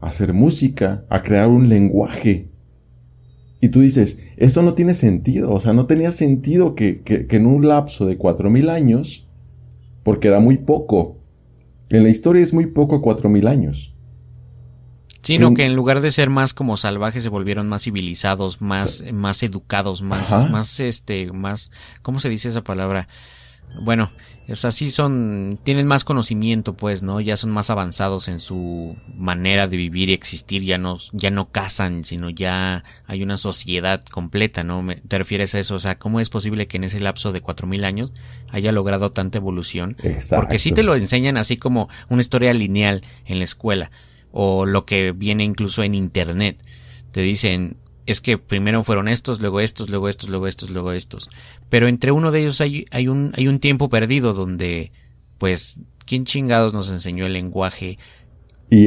a hacer música, a crear un lenguaje. Y tú dices, eso no tiene sentido, o sea, no tenía sentido que, que en un lapso de 4.000 años, porque era muy poco, en la historia es muy poco 4.000 años. Sino que en lugar de ser más como salvajes se volvieron más civilizados, más, más educados, más, más este, más, ¿cómo se dice esa palabra? Bueno, es así son, tienen más conocimiento, pues, ¿no? Ya son más avanzados en su manera de vivir y existir, ya no, ya no cazan, sino ya hay una sociedad completa, ¿no? ¿Te refieres a eso? O sea, ¿cómo es posible que en ese lapso de cuatro mil años haya logrado tanta evolución? Porque sí te lo enseñan así como una historia lineal en la escuela o lo que viene incluso en internet. Te dicen, es que primero fueron estos, luego estos, luego estos, luego estos, luego estos. Pero entre uno de ellos hay, hay, un, hay un tiempo perdido donde, pues, ¿quién chingados nos enseñó el lenguaje?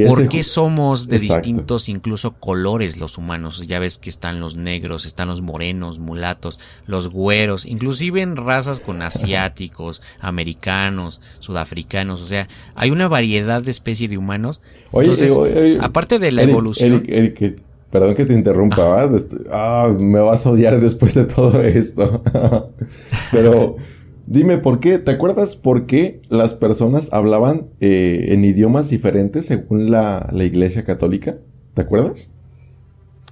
¿Por qué somos de distintos incluso colores los humanos? Ya ves que están los negros, están los morenos, mulatos, los güeros, inclusive en razas con asiáticos, americanos, sudafricanos, o sea, hay una variedad de especie de humanos. Entonces, aparte de la evolución... perdón que te interrumpa, ah, me vas a odiar después de todo esto. Pero Dime por qué, ¿te acuerdas por qué las personas hablaban eh, en idiomas diferentes según la, Iglesia Católica? ¿Te acuerdas?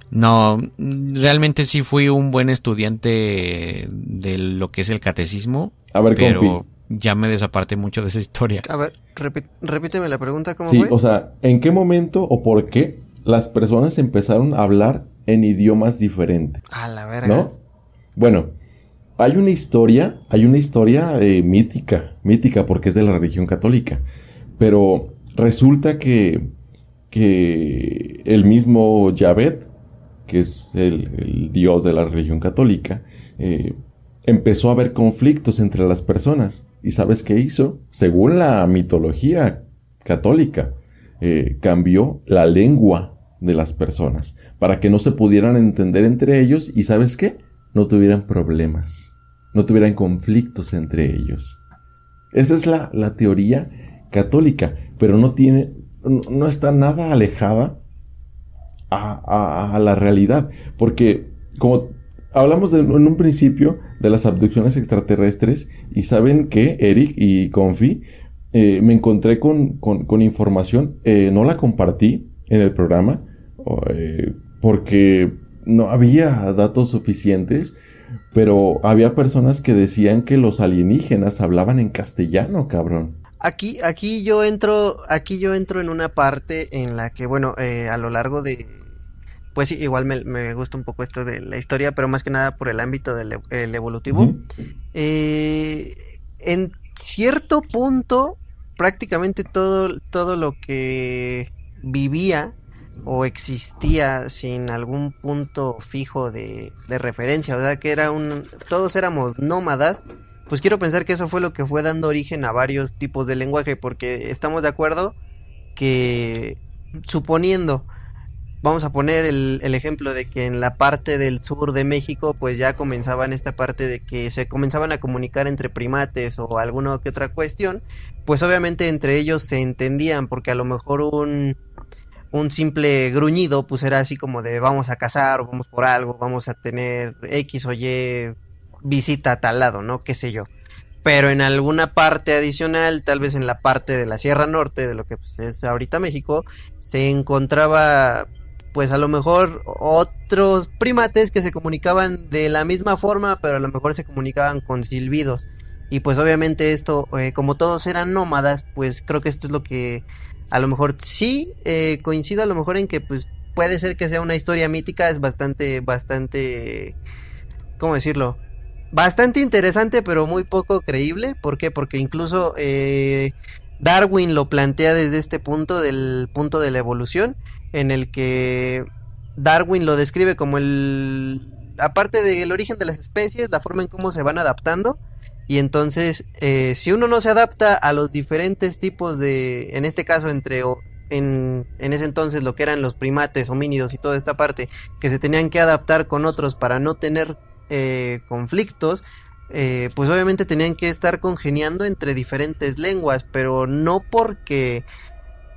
No, realmente sí fui un buen estudiante de lo que es el catecismo. A ver, pero ya me desaparté mucho de esa historia. A ver, repíteme la pregunta, ¿cómo sí, o sea, ¿en qué momento o por qué las personas empezaron a hablar en idiomas diferentes? A la verga. ¿No? Bueno, hay una historia, hay una historia eh, mítica, mítica porque es de la religión católica, pero resulta que, que el mismo Yahvet, que es el, dios de la religión católica, eh, empezó a haber conflictos entre las personas. ¿Y sabes qué hizo? Según la mitología católica, eh, cambió la lengua de las personas para que no se pudieran entender entre ellos y ¿sabes qué? No tuvieran problemas no tuvieran conflictos entre ellos. Esa es la, teoría católica, pero no tiene, no, está nada alejada a, la realidad, porque como hablamos en un principio de las abducciones extraterrestres y saben que Eric y Confi eh, me encontré con, con- información, eh, no la compartí en el programa eh, porque no había datos suficientes, pero había personas que decían que los alienígenas hablaban en castellano, cabrón. Aquí, aquí yo entro, aquí yo entro en una parte en la que, bueno, eh, a lo largo de, pues sí, igual me, me gusta un poco esto de la historia, pero más que nada por el ámbito del ev- el evolutivo. Eh, en cierto punto, prácticamente todo, todo lo que vivía o existía sin algún punto fijo de, de referencia, o sea que era un, todos éramos nómadas, pues quiero pensar que eso fue lo que fue dando origen a varios tipos de lenguaje, porque estamos de acuerdo que suponiendo, vamos a poner el, ejemplo de que en la parte del sur de México, pues ya comenzaban esta parte de que se comenzaban a comunicar entre primates o alguna que otra cuestión, pues obviamente entre ellos se entendían, porque a lo mejor un, un simple gruñido, pues era así como de vamos a cazar o vamos por algo, vamos a tener X o Y visita a tal lado, ¿no? Qué sé yo. Pero en alguna parte adicional, tal vez en la parte de la Sierra Norte, de lo que pues, es ahorita México, se encontraba pues a lo mejor otros primates que se comunicaban de la misma forma, pero a lo mejor se comunicaban con silbidos. Y pues obviamente esto, eh, como todos eran nómadas, pues creo que esto es lo que a lo mejor sí eh, coincido a lo mejor en que pues puede ser que sea una historia mítica, es bastante, bastante, ¿cómo decirlo? Bastante interesante, pero muy poco creíble. ¿Por qué? Porque incluso eh, Darwin lo plantea desde este punto, del punto de la evolución, en el que Darwin lo describe como el, aparte del origen de las especies, la forma en cómo se van adaptando. Y entonces, eh, si uno no se adapta a los diferentes tipos de, en este caso, entre, en, en ese entonces lo que eran los primates, homínidos y toda esta parte, que se tenían que adaptar con otros para no tener eh, conflictos, eh, pues obviamente tenían que estar congeniando entre diferentes lenguas, pero no porque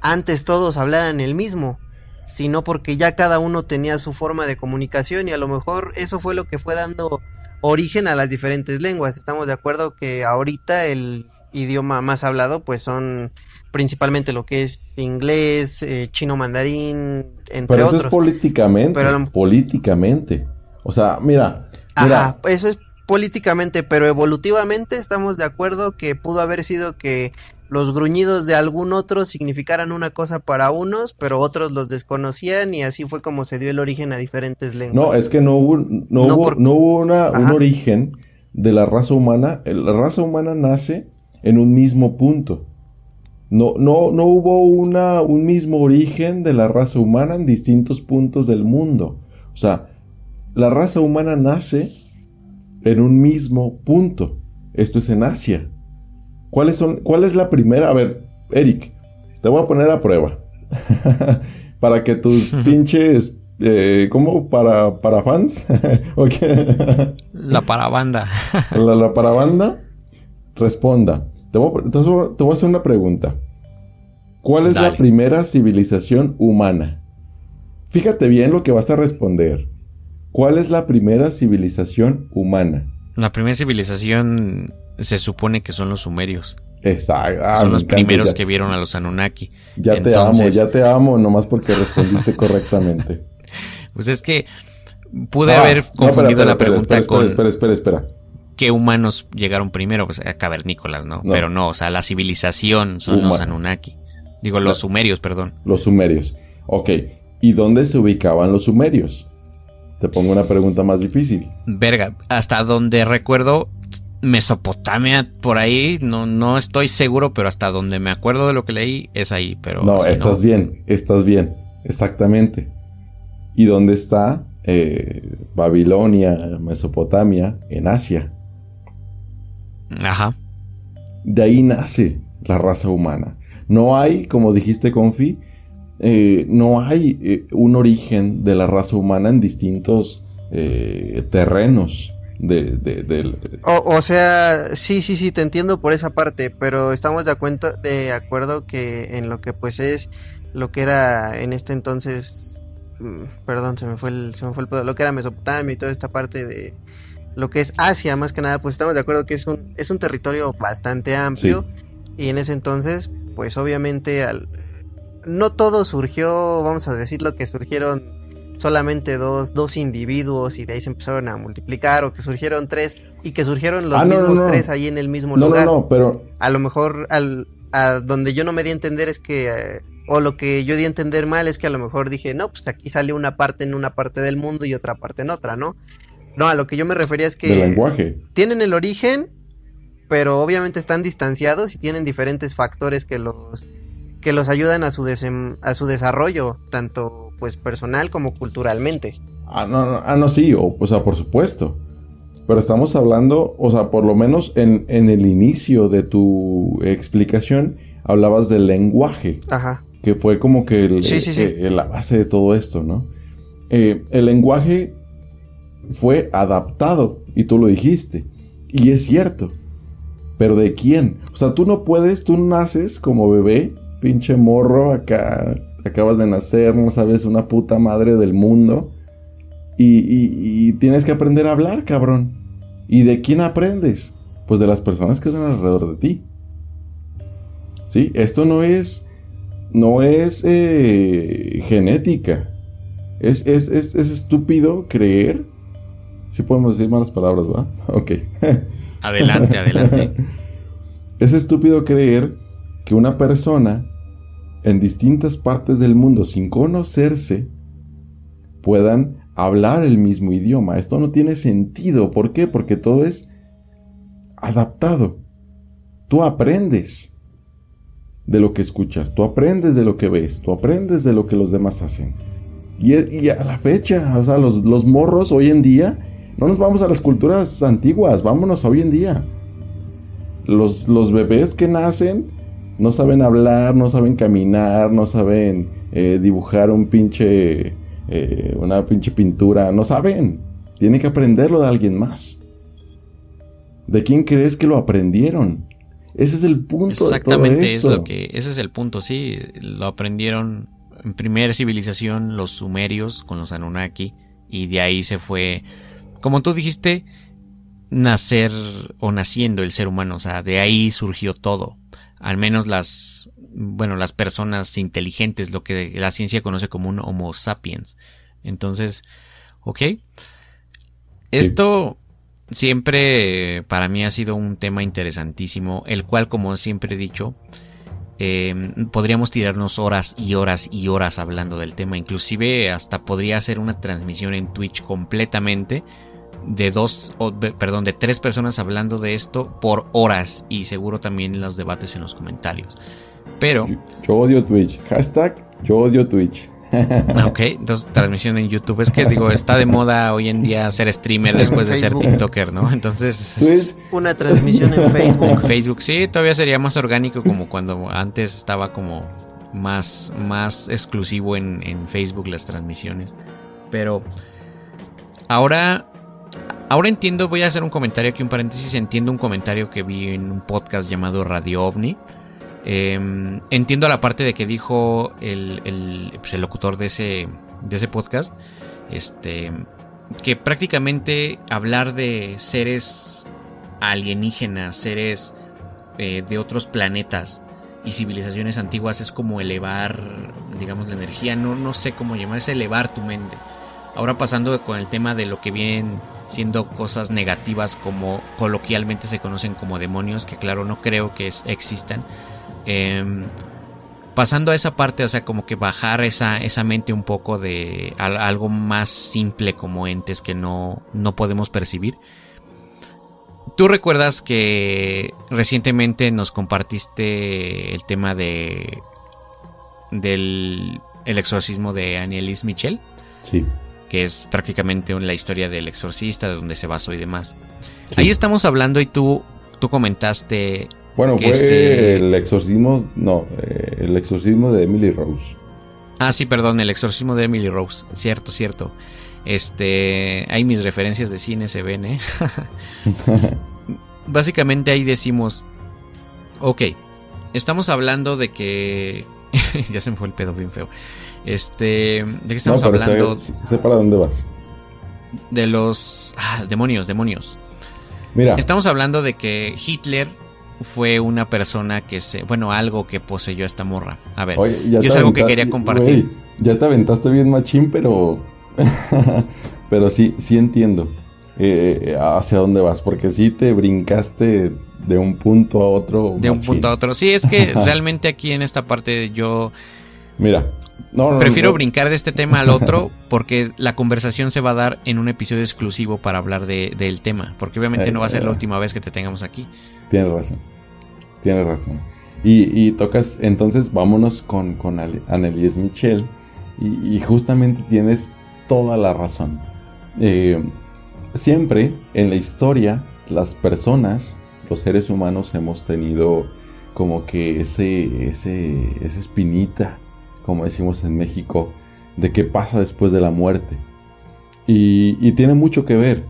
antes todos hablaran el mismo, sino porque ya cada uno tenía su forma de comunicación y a lo mejor eso fue lo que fue dando origen a las diferentes lenguas. Estamos de acuerdo que ahorita el idioma más hablado pues son principalmente lo que es inglés, eh, chino mandarín, entre Pero eso es otros. políticamente, Pero políticamente. O sea, mira, mira, Ajá, eso es políticamente, pero evolutivamente estamos de acuerdo que pudo haber sido que los gruñidos de algún otro significaran una cosa para unos, pero otros los desconocían y así fue como se dio el origen a diferentes lenguas. no, es que no hubo, no No hubo, por- no hubo una, un origen de la raza humana. La raza humana nace en un mismo punto. No, no, no hubo una, un mismo origen de la raza humana en distintos puntos del mundo. O sea, la raza humana nace en un mismo punto. Esto es en Asia. ¿Cuáles son, ¿Cuál es la primera? A ver, Eric, te voy a poner a prueba. para que tus pinches. Eh, ¿Cómo? ¿Para, para fans? La parabanda. la, la para banda responda. Te voy, a, te voy a hacer una pregunta. ¿Cuál es la primera civilización humana? Fíjate bien lo que vas a responder. ¿Cuál es la primera civilización humana? La primera civilización se supone que son los sumerios. Exacto. Ah, son los primeros ya- que vieron a los Anunnaki. Ya te amo, ya te amo, nomás porque respondiste correctamente. Pues es que pude Ah, haber no, espera, confundido espera, la pregunta espera, con Espera, espera, espera. qué humanos llegaron primero, pues a cavernícolas, ¿no? No. Pero no, o sea, la civilización son los. Anunnaki. Digo, los sumerios, perdón. Los sumerios. Ok. ¿Y dónde se ubicaban los sumerios? Te pongo una pregunta más difícil. Verga, hasta donde recuerdo Mesopotamia por ahí, no, no estoy seguro, pero hasta donde me acuerdo de lo que leí es ahí, pero No, estás bien, estás bien, exactamente. ¿Y dónde está eh, Babilonia, Mesopotamia, en Asia? Ajá. De ahí nace la raza humana. No hay, como dijiste, Confi, eh, no hay eh, un origen de la raza humana en distintos terrenos de, de- O, o sea, sí, sí, sí, te entiendo por esa parte, pero estamos de acuerdo, de acuerdo que en lo que pues es lo que era en este entonces, mm, perdón, se me fue el, se me fue el lo que era Mesopotamia y toda esta parte de lo que es Asia, más que nada, pues estamos de acuerdo que es un, es un territorio bastante amplio. Y en ese entonces, pues obviamente al... no todo surgió, vamos a decirlo, que surgieron solamente dos, dos individuos y de ahí se empezaron a multiplicar o que surgieron tres y que surgieron los Ah, no, mismos no. tres ahí en el mismo lugar. no, no, pero A lo mejor al, a donde yo no me di a entender es que, eh, o lo que yo di a entender mal es que a lo mejor dije, no, pues aquí salió una parte en una parte del mundo y otra parte en otra, ¿no? No, a lo que yo me refería es que lenguaje. tienen el origen, pero obviamente están distanciados y tienen diferentes factores que los que los ayudan a su desem- a su desarrollo, tanto pues personal como culturalmente. Ah, no, no, ah, no, sí, o, o sea, por supuesto. Pero estamos hablando, o sea, por lo menos en, en el inicio de tu explicación, hablabas del lenguaje, Ajá. que fue como que el- Sí, sí, sí. eh, la base de todo esto, ¿no? Eh, el lenguaje fue adaptado, y tú lo dijiste, y es cierto. Pero ¿de quién? O sea, tú no puedes, tú naces como bebé, pinche morro, acá acabas de nacer, no sabes una puta madre del mundo. Y, y- y tienes que aprender a hablar, cabrón. ¿Y de quién aprendes? Pues de las personas que están alrededor de ti. ¿Sí? Esto no es. No es eh, genética. Es, es, es, es estúpido creer. Si podemos decir malas palabras, ¿verdad? Ok. Adelante, adelante. Es estúpido creer que una persona en distintas partes del mundo sin conocerse puedan hablar el mismo idioma. Esto no tiene sentido. ¿Por qué? Porque todo es adaptado. Tú aprendes de lo que escuchas, tú aprendes de lo que ves, tú aprendes de lo que los demás hacen. Y, a la fecha, o sea, los, los morros hoy en día, no nos vamos a las culturas antiguas, vámonos a hoy en día. Los, los bebés que nacen no saben hablar, no saben caminar, no saben eh, dibujar un pinche, eh, una pinche pintura, no saben. Tienen que aprenderlo de alguien más. ¿De quién crees que lo aprendieron? Ese es el punto. de todo Exactamente es esto. lo que. Ese es el punto, sí. Lo aprendieron en primera civilización los sumerios con los Anunnaki. Y de ahí se fue. Como tú dijiste, nacer o naciendo el ser humano. O sea, de ahí surgió todo. Al menos las. Bueno, las personas inteligentes, lo que la ciencia conoce como un Homo sapiens. Entonces, ok. Esto siempre para mí ha sido un tema interesantísimo, el cual, como siempre he dicho, eh, podríamos tirarnos horas y horas y horas hablando del tema. Inclusive hasta podría hacer una transmisión en Twitch completamente de dos, o, de- perdón, de tres personas hablando de esto por horas y seguro también los debates en los comentarios. Pero, Yo, yo odio Twitch. Hashtag yo odio Twitch. ah, ok, entonces transmisión en YouTube. Es que digo, está de moda hoy en día ser streamer después de ser. TikToker, ¿no? Entonces... Una transmisión en En Facebook. Facebook, sí, todavía sería más orgánico como cuando antes estaba como más, más exclusivo en, en Facebook las transmisiones. Pero ahora, ahora entiendo, voy a hacer un comentario aquí, un paréntesis, entiendo un comentario que vi en un podcast llamado Radio OVNI. Eh, entiendo la parte de que dijo el, el, pues, el locutor de ese, de ese podcast, este, que prácticamente hablar de seres alienígenas, seres eh, de otros planetas y civilizaciones antiguas es como elevar, digamos, la energía, no, no sé cómo llamar, es elevar tu mente. Ahora pasando con el tema de lo que vienen siendo cosas negativas como coloquialmente se conocen como demonios, que claro, no creo que existan. Em, pasando a esa parte, o sea, como que bajar esa, esa mente un poco de al- algo más simple como entes que no, no podemos percibir. Tú recuerdas que recientemente nos compartiste el tema de del el exorcismo de Annelies Michel, Sí. Que es prácticamente la historia del exorcista, de donde se basó y demás. sí. Ahí estamos hablando y tú, tú comentaste Bueno, que fue se- el exorcismo. No, eh, el exorcismo de Emily Rose. Ah, sí, perdón, el exorcismo de Emily Rose. Cierto, cierto. Este, hay mis referencias de cine se ven, ¿eh? Básicamente ahí decimos, ok, estamos hablando de que ya se me fue el pedo bien feo. Este, de que estamos no, pero hablando sé, sé para dónde vas. de los ah, demonios, demonios. Mira, Estamos hablando de que Hitler fue una persona que se, bueno, algo que poseyó esta morra. A ver, Oye, yo es algo que quería compartir. güey, ya te aventaste bien machín, pero. pero sí, sí entiendo eh, hacia dónde vas. Porque sí te brincaste de un punto a otro. de un punto a otro. Sí, es que realmente aquí en esta parte yo Mira. No, no, prefiero no, brincar de este tema al otro porque la conversación se va a dar en un episodio exclusivo para hablar de- del tema. Porque obviamente Eh, no va a ser la eh. última vez que te tengamos aquí. Tienes razón. Tienes razón. Y, y tocas, entonces vámonos con, con Annelies Michel. Y, y justamente tienes toda la razón. Eh, siempre en la historia, las personas, los seres humanos, hemos tenido como que ese, ese, esa espinita, como decimos en México, de qué pasa después de la muerte. Y, tiene mucho que ver.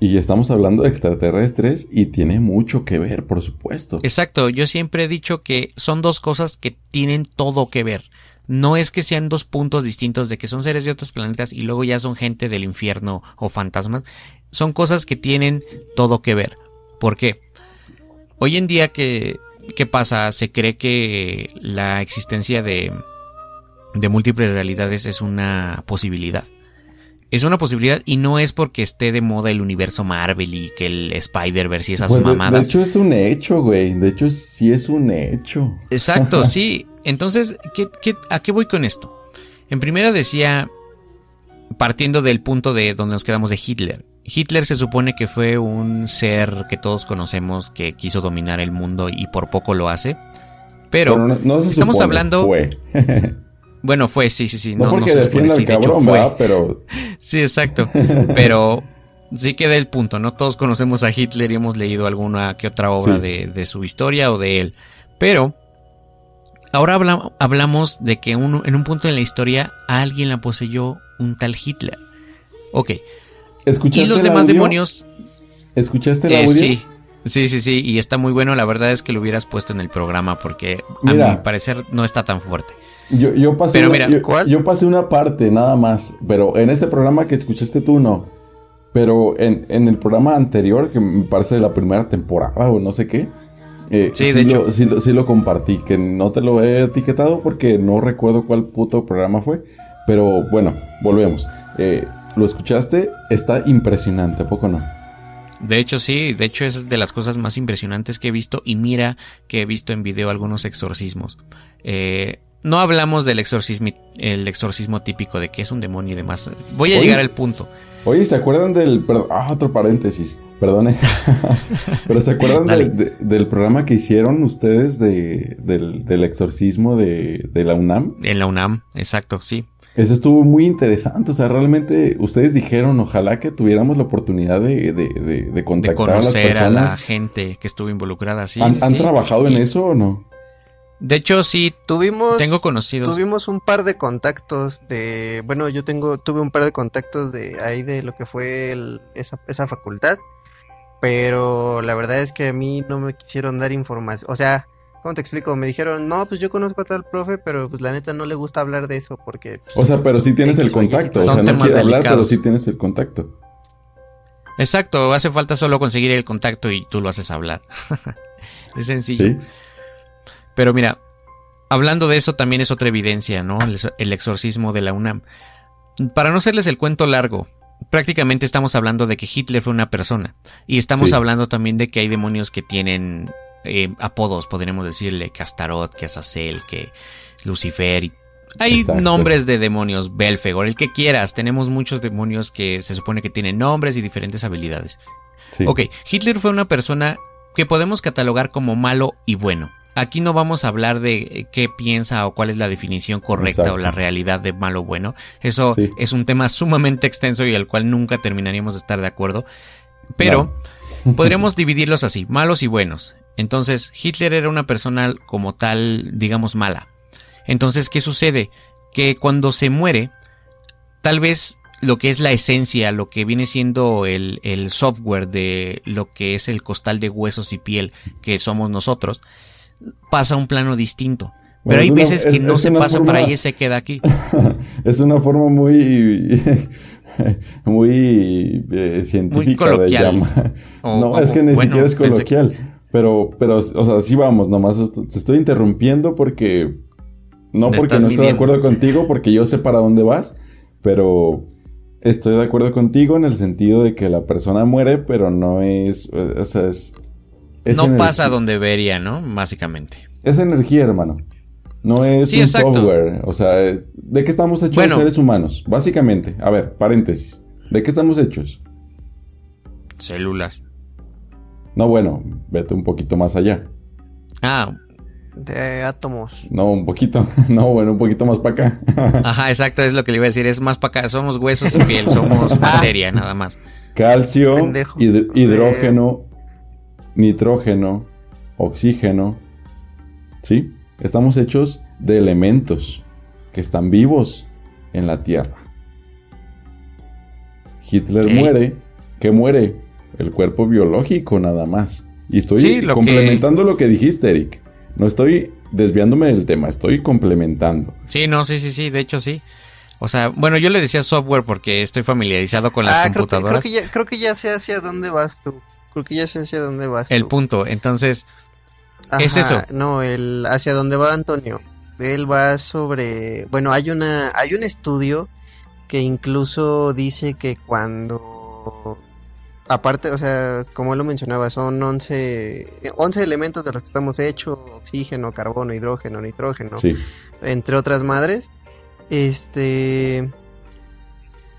Y estamos hablando de extraterrestres y tiene mucho que ver, por supuesto. Exacto, yo siempre he dicho que son dos cosas que tienen todo que ver. No es que sean dos puntos distintos de que son seres de otros planetas y luego ya son gente del infierno o fantasmas. Son cosas que tienen todo que ver. ¿Por qué? Hoy en día, ¿qué, qué pasa? Se cree que la existencia de, de múltiples realidades es una posibilidad. Es una posibilidad y no es porque esté de moda el universo Marvel y que el Spider-Verse y esas Pues de- de, mamadas. hecho es un hecho, güey. De hecho sí es un hecho. Exacto, sí. Entonces, ¿qué, qué, a qué voy con esto? En primera decía, partiendo del punto de donde nos quedamos de Hitler. Hitler se supone que fue un ser que todos conocemos que quiso dominar el mundo y por poco lo hace. Pero, no, no se estamos supone, hablando- Fue. bueno, fue, sí, sí, sí. no, No, porque se supone, sí, de hecho fue. Pero Sí, exacto. Pero sí queda el punto, ¿no? Todos conocemos a Hitler y hemos leído alguna que otra obra Sí. de, de su historia o de él. Pero ahora habla- hablamos de que uno- en un punto de la historia a alguien la poseyó un tal Hitler. Ok. ¿Escuchaste Y los el demás audio? demonios... ¿Escuchaste el eh, audio? sí. Sí, sí, sí. Y está muy bueno. La verdad es que lo hubieras puesto en el programa porque a mi parecer no está tan fuerte. Yo, yo pasé Pero una, mira, yo, ¿cuál? yo pasé una parte nada más, pero en este programa que escuchaste tú no. Pero en, en el programa anterior, que me parece de la primera temporada o no sé qué, eh, Sí, de lo, hecho. sí, lo, sí lo compartí, que no te lo he etiquetado porque no recuerdo cuál puto programa fue. Pero bueno, volvemos. Eh, ¿Lo escuchaste? Está impresionante, ¿a poco no? De hecho, sí, de hecho es de las cosas más impresionantes que he visto y mira que he visto en video algunos exorcismos. Eh, no hablamos del exorcismo, el exorcismo típico de que es un demonio y demás. Voy a Oye, llegar al punto. Oye, ¿se acuerdan del... ah, otro paréntesis, perdone. Pero ¿se acuerdan del- de- del programa que hicieron ustedes de, del, del exorcismo de, de la UNAM? En la UNAM, exacto, sí. Ese estuvo muy interesante, o sea, realmente ustedes dijeron, ojalá que tuviéramos la oportunidad de, de, de, de De contactar a las conocer a, la personas. gente que estuvo involucrada, sí. ¿Han, sí, han sí. trabajado en eso o no? De hecho, sí, Tuvimos. tengo conocidos. Tuvimos un par de contactos de, bueno, yo tengo, tuve un par de contactos de ahí de lo que fue el- esa, esa facultad, pero la verdad es que a mí no me quisieron dar información, o sea, ¿cómo te explico? Me dijeron, no, pues yo conozco a tal profe, pero pues la neta no le gusta hablar de eso porque... pues, O sea, pero sí tienes el o contacto, o Son sea, no temas quiere hablar, pero sí tienes el contacto. Exacto, hace falta solo conseguir el contacto y tú lo haces hablar. es sencillo. Sí. Pero mira, hablando de eso también es otra evidencia, ¿no? El, el exorcismo de la UNAM. Para no hacerles el cuento largo, prácticamente estamos hablando de que Hitler fue una persona. Y estamos Sí. hablando también de que hay demonios que tienen eh, apodos, podríamos decirle, que Astaroth, que Azazel, que Lucifer. Y hay Exacto. nombres de demonios, Belfegor, el que quieras. Tenemos muchos demonios que se supone que tienen nombres y diferentes habilidades. sí. Ok, Hitler fue una persona que podemos catalogar como malo y bueno. Aquí no vamos a hablar de eh, qué piensa o cuál es la definición correcta Exacto. o la realidad de malo o bueno. Eso Sí. es un tema sumamente extenso y al cual nunca terminaríamos de estar de acuerdo. Pero podríamos dividirlos así, malos y buenos. Entonces, Hitler era una persona como tal, digamos, mala. Entonces, ¿qué sucede? Que cuando se muere, tal vez lo que es la esencia, lo que viene siendo el, el software de lo que es el costal de huesos y piel que somos nosotros, pasa a un plano distinto. Bueno, Pero hay una- veces que es- no es se pasa forma- para ahí y se queda aquí. es una forma muy muy eh, científica coloquial. de llamar. O- no, o- es que ni bueno, siquiera es coloquial. Pero, pero, o sea, sí vamos, nomás te estoy interrumpiendo porque. No porque no estoy de acuerdo contigo, porque yo sé para dónde vas, pero estoy de acuerdo contigo en el sentido de que la persona muere, pero no es. O sea, es. es no energía- pasa donde debería, ¿no? Básicamente. Es energía, hermano. No es Sí, un exacto. software. O sea, es- ¿de qué estamos hechos Bueno. seres humanos? Básicamente. A ver, paréntesis. ¿De qué estamos hechos? Células. No, bueno, vete un poquito más allá. Ah, De átomos. No, un poquito. No, bueno, un poquito más para acá. ajá, exacto, es lo que le iba a decir. Es más para acá. Somos huesos y piel, somos materia, nada más. Calcio, hid- hidrógeno, nitrógeno, oxígeno. ¿Sí? Estamos hechos de elementos que están vivos en la Tierra. Hitler Ok. muere. ¿Qué muere? El cuerpo biológico nada más. Y estoy Sí, lo complementando lo que dijiste, Eric. No estoy desviándome del tema, estoy complementando. Sí, no, sí, sí, sí, de hecho sí. O sea, bueno, yo le decía software porque estoy familiarizado con las ah, creo que, creo, computadoras. que ya, creo que ya sé hacia dónde vas tú. Creo que ya sé hacia dónde vas El tú. punto. Entonces, es eso. No, el hacia dónde va Antonio. Él va sobre, bueno, hay una hay un estudio que incluso dice que cuando aparte, o sea, como lo mencionaba, son 11 11 elementos de los que estamos hechos, oxígeno, carbono, hidrógeno, nitrógeno, Sí. entre otras madres. Este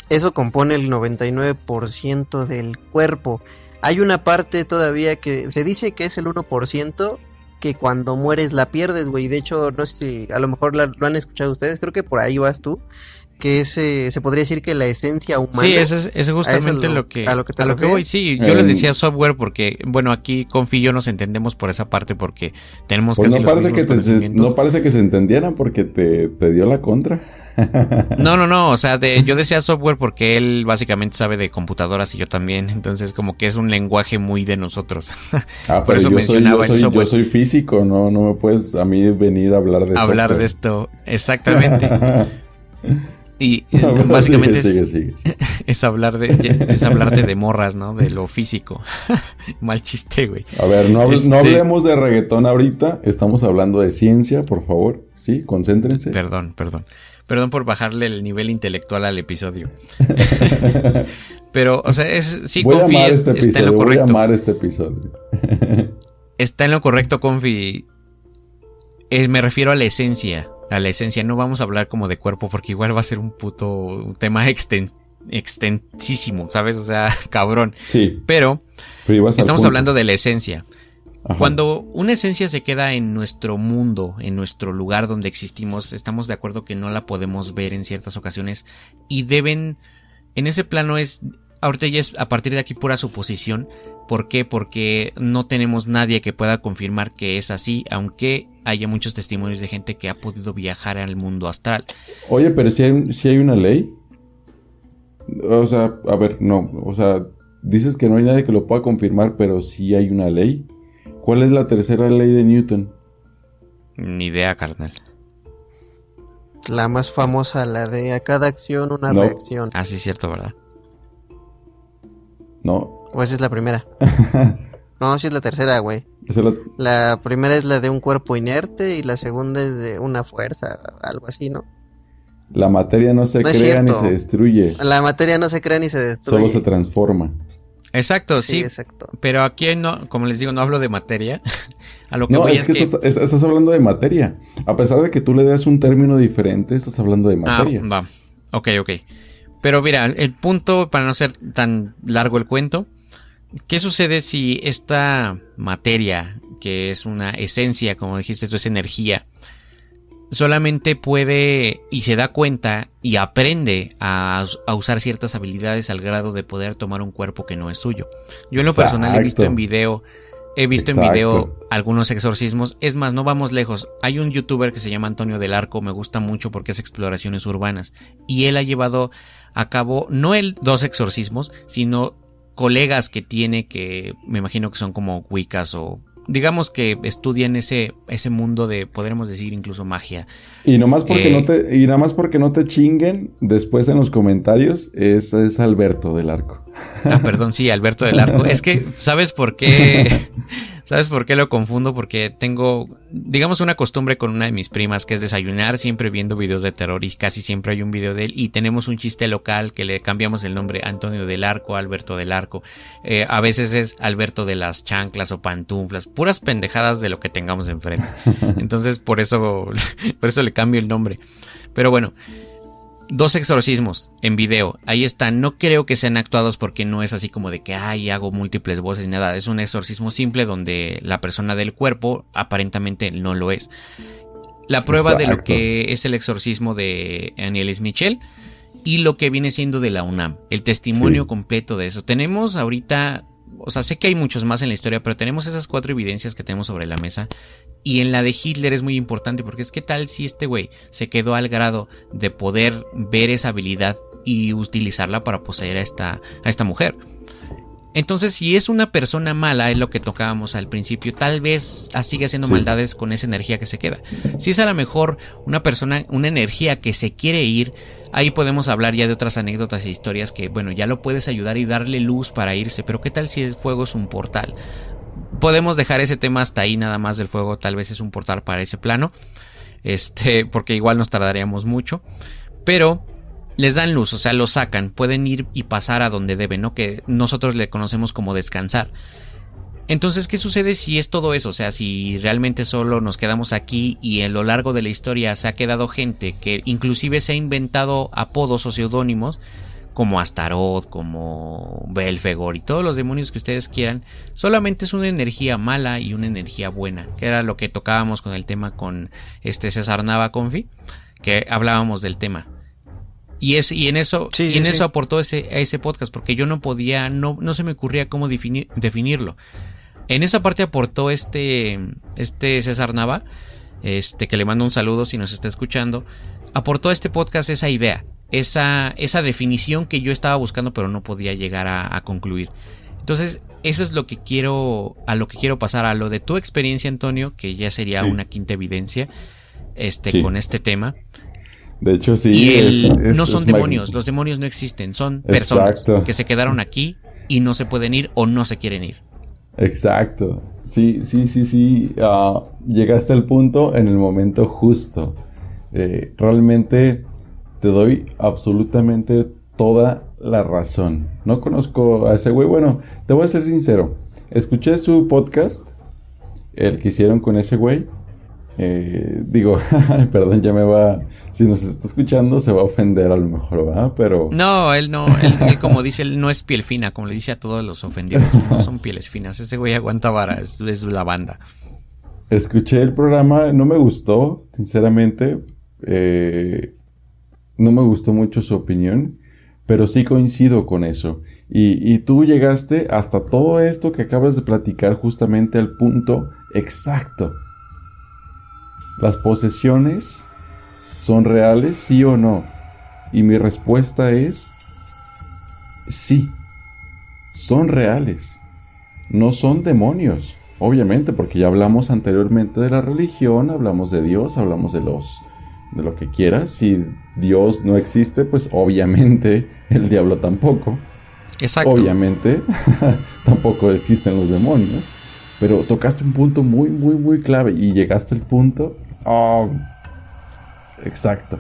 eso compone el 99% del cuerpo. Hay una parte todavía que se dice que es el 1% que cuando mueres la pierdes, güey. De hecho, no sé si a lo mejor la- lo han escuchado ustedes, creo que por ahí vas tú, que es, eh, se podría decir que la esencia humana. sí, eso es, eso es justamente lo- lo, que, a lo que te voy. refieres? Sí, yo le Em, decía software porque, bueno, aquí Confi y yo nos entendemos por esa parte porque tenemos Pues casi no los parece, que te- no parece que se entendieran porque te, te dio la contra. No, no, no, o sea, de, yo decía software porque él básicamente sabe de computadoras y yo también, entonces como que es un lenguaje muy de nosotros. Ah, Por pero eso yo soy, mencionaba yo, el soy, yo software. soy físico, no, no me puedes a mí venir a hablar de Hablar de software. esto, exactamente. Y eh, No, básicamente sigue, es, sigue, sigue, sigue. es hablar de es hablarte de morras, ¿no? De lo físico. Mal chiste, güey. A ver, no, hable- no Este- hablemos de reggaetón ahorita, estamos hablando de ciencia, por favor. Sí, concéntrense. Perdón, perdón. Perdón por bajarle el nivel intelectual al episodio. Pero, o sea, es sí, voy Confi es- este está en lo voy a correcto. amar este episodio. Está en lo correcto, Confi. Eh, me refiero a la esencia. A la esencia. No vamos a hablar como de cuerpo porque igual va a ser un puto un tema exten- extensísimo, ¿sabes? O sea, cabrón. Sí, Pero estamos hablando de la esencia. Ajá. Cuando una esencia se queda en nuestro mundo, en nuestro lugar donde existimos, estamos de acuerdo que no la podemos ver en ciertas ocasiones y deben, en ese plano es, ahorita ya es a partir de aquí pura suposición. ¿Por qué? Porque no tenemos nadie que pueda confirmar que es así, aunque haya muchos testimonios de gente que ha podido viajar al mundo astral. Oye, pero si hay, si hay una ley. O sea, a ver, no. O sea, dices que no hay nadie que lo pueda confirmar, pero sí hay una ley. ¿Cuál es la tercera ley de Newton? Ni idea, carnal. La más famosa, la de a cada acción una No. reacción. Ah, sí, es cierto, ¿verdad? No. O esa es la primera. No, sí es la tercera, güey. La- La primera es la de un cuerpo inerte y la segunda es de una fuerza, algo así, ¿no? la materia no se No crea ni se destruye. La materia no se crea ni se destruye. Solo se transforma. Exacto, Sí, sí. exacto. Pero aquí no, como les digo, no hablo de materia. A lo que No, voy es es que, que. Estás, es- estás hablando de materia. A pesar de que tú le das un término diferente, estás hablando de Ah, materia. va. Ok, ok. Pero mira, el punto, para no ser tan largo el cuento, ¿qué sucede si esta materia, que es una esencia, como dijiste tú, es energía, solamente puede y se da cuenta y aprende a, a usar ciertas habilidades al grado de poder tomar un cuerpo que no es suyo? Yo en lo personal he visto en video He visto en video algunos exorcismos. Es más, no vamos lejos. Hay un youtuber que se llama Antonio del Arco, me gusta mucho porque es exploraciones urbanas. Y él ha llevado a cabo, no él dos exorcismos, sino colegas que tiene que me imagino que son como Wiccas o digamos que estudian ese, ese mundo de, podremos decir, incluso magia. Y nomás porque Eh, no te, y nada más porque no te chinguen después en los comentarios, es, es Alberto del Arco. Ah, perdón, sí, Alberto del Arco. Es que, ¿sabes por qué? ¿Sabes por qué lo confundo? Porque tengo, digamos, una costumbre con una de mis primas que es desayunar siempre viendo videos de terror y casi siempre hay un video de él y tenemos un chiste local que le cambiamos el nombre Antonio del Arco, Alberto del Arco. Eh, a veces es Alberto de las chanclas o pantuflas, puras pendejadas de lo que tengamos enfrente. Entonces, por eso, por eso le cambio el nombre. Pero bueno, dos exorcismos en video. Ahí están. No creo que sean actuados porque no es así como de que, ay, hago múltiples voces ni nada. Es un exorcismo simple donde la persona del cuerpo aparentemente no lo es. La prueba de lo que es el exorcismo de Anielis Michel y lo que viene siendo de la UNAM. El testimonio completo de eso. Tenemos ahorita o sea, sé que hay muchos más en la historia, pero tenemos esas cuatro evidencias que tenemos sobre la mesa. Y en la de Hitler es muy importante porque es que tal si este güey se quedó al grado de poder ver esa habilidad y utilizarla para poseer a esta, a esta mujer. Entonces, si es una persona mala, es lo que tocábamos al principio, tal vez sigue haciendo maldades con esa energía que se queda. Si es a lo mejor una persona, una energía que se quiere ir, ahí podemos hablar ya de otras anécdotas e historias que, bueno, ya lo puedes ayudar y darle luz para irse, pero ¿qué tal si el fuego es un portal? Podemos dejar ese tema hasta ahí nada más del fuego, tal vez es un portal para ese plano, este, porque igual nos tardaríamos mucho, pero les dan luz, o sea, lo sacan, pueden ir y pasar a donde deben, ¿no? Que nosotros le conocemos como descansar. Entonces, ¿qué sucede si es todo eso? O sea, si realmente solo nos quedamos aquí y a lo largo de la historia se ha quedado gente que inclusive se ha inventado apodos o seudónimos como Astaroth, como Belfegor y todos los demonios que ustedes quieran, solamente es una energía mala y una energía buena, que era lo que tocábamos con el tema con este César Nava Confi, que hablábamos del tema. Y, es, y en eso, y en eso aportó ese, a ese podcast, porque yo no podía, no, no se me ocurría cómo definirlo. En esa parte aportó este, este César Nava, este, que le mando un saludo si nos está escuchando, aportó a este podcast esa idea, esa, esa definición que yo estaba buscando pero no podía llegar a, concluir. Entonces, eso es lo que quiero, a lo que quiero pasar, a lo de tu experiencia, Antonio, que ya sería una quinta evidencia, este, con este tema. De hecho, sí. no son demonios, los demonios no existen, son personas que se quedaron aquí y no se pueden ir o no se quieren ir. Exacto. Sí, sí, sí, sí. Ah, llegaste al punto en el momento justo. Eh, realmente te doy absolutamente toda la razón. No conozco a ese güey. Bueno, te voy a ser sincero. Escuché su podcast, el que hicieron con ese güey. Eh, digo, perdón, ya me va. Si nos está escuchando, se va a ofender a lo mejor, ¿verdad? Pero. No, él no, él, como dice, él no es piel fina, como le dice a todos los ofendidos. No son pieles finas. Ese güey aguanta vara, es, la banda. Escuché el programa, no me gustó, sinceramente. Eh, no me gustó mucho su opinión, pero sí coincido con eso. Y, y tú llegaste hasta todo esto que acabas de platicar justamente al punto exacto ¿Las posesiones son reales, sí o no? Y mi respuesta es sí, son reales. No son demonios, obviamente, porque ya hablamos anteriormente de la religión, hablamos de Dios, hablamos de los de lo que quieras. Si Dios no existe, pues obviamente el diablo tampoco. Exacto. Obviamente tampoco existen los demonios. Pero tocaste un punto muy, muy, muy clave y llegaste al punto Oh, exacto.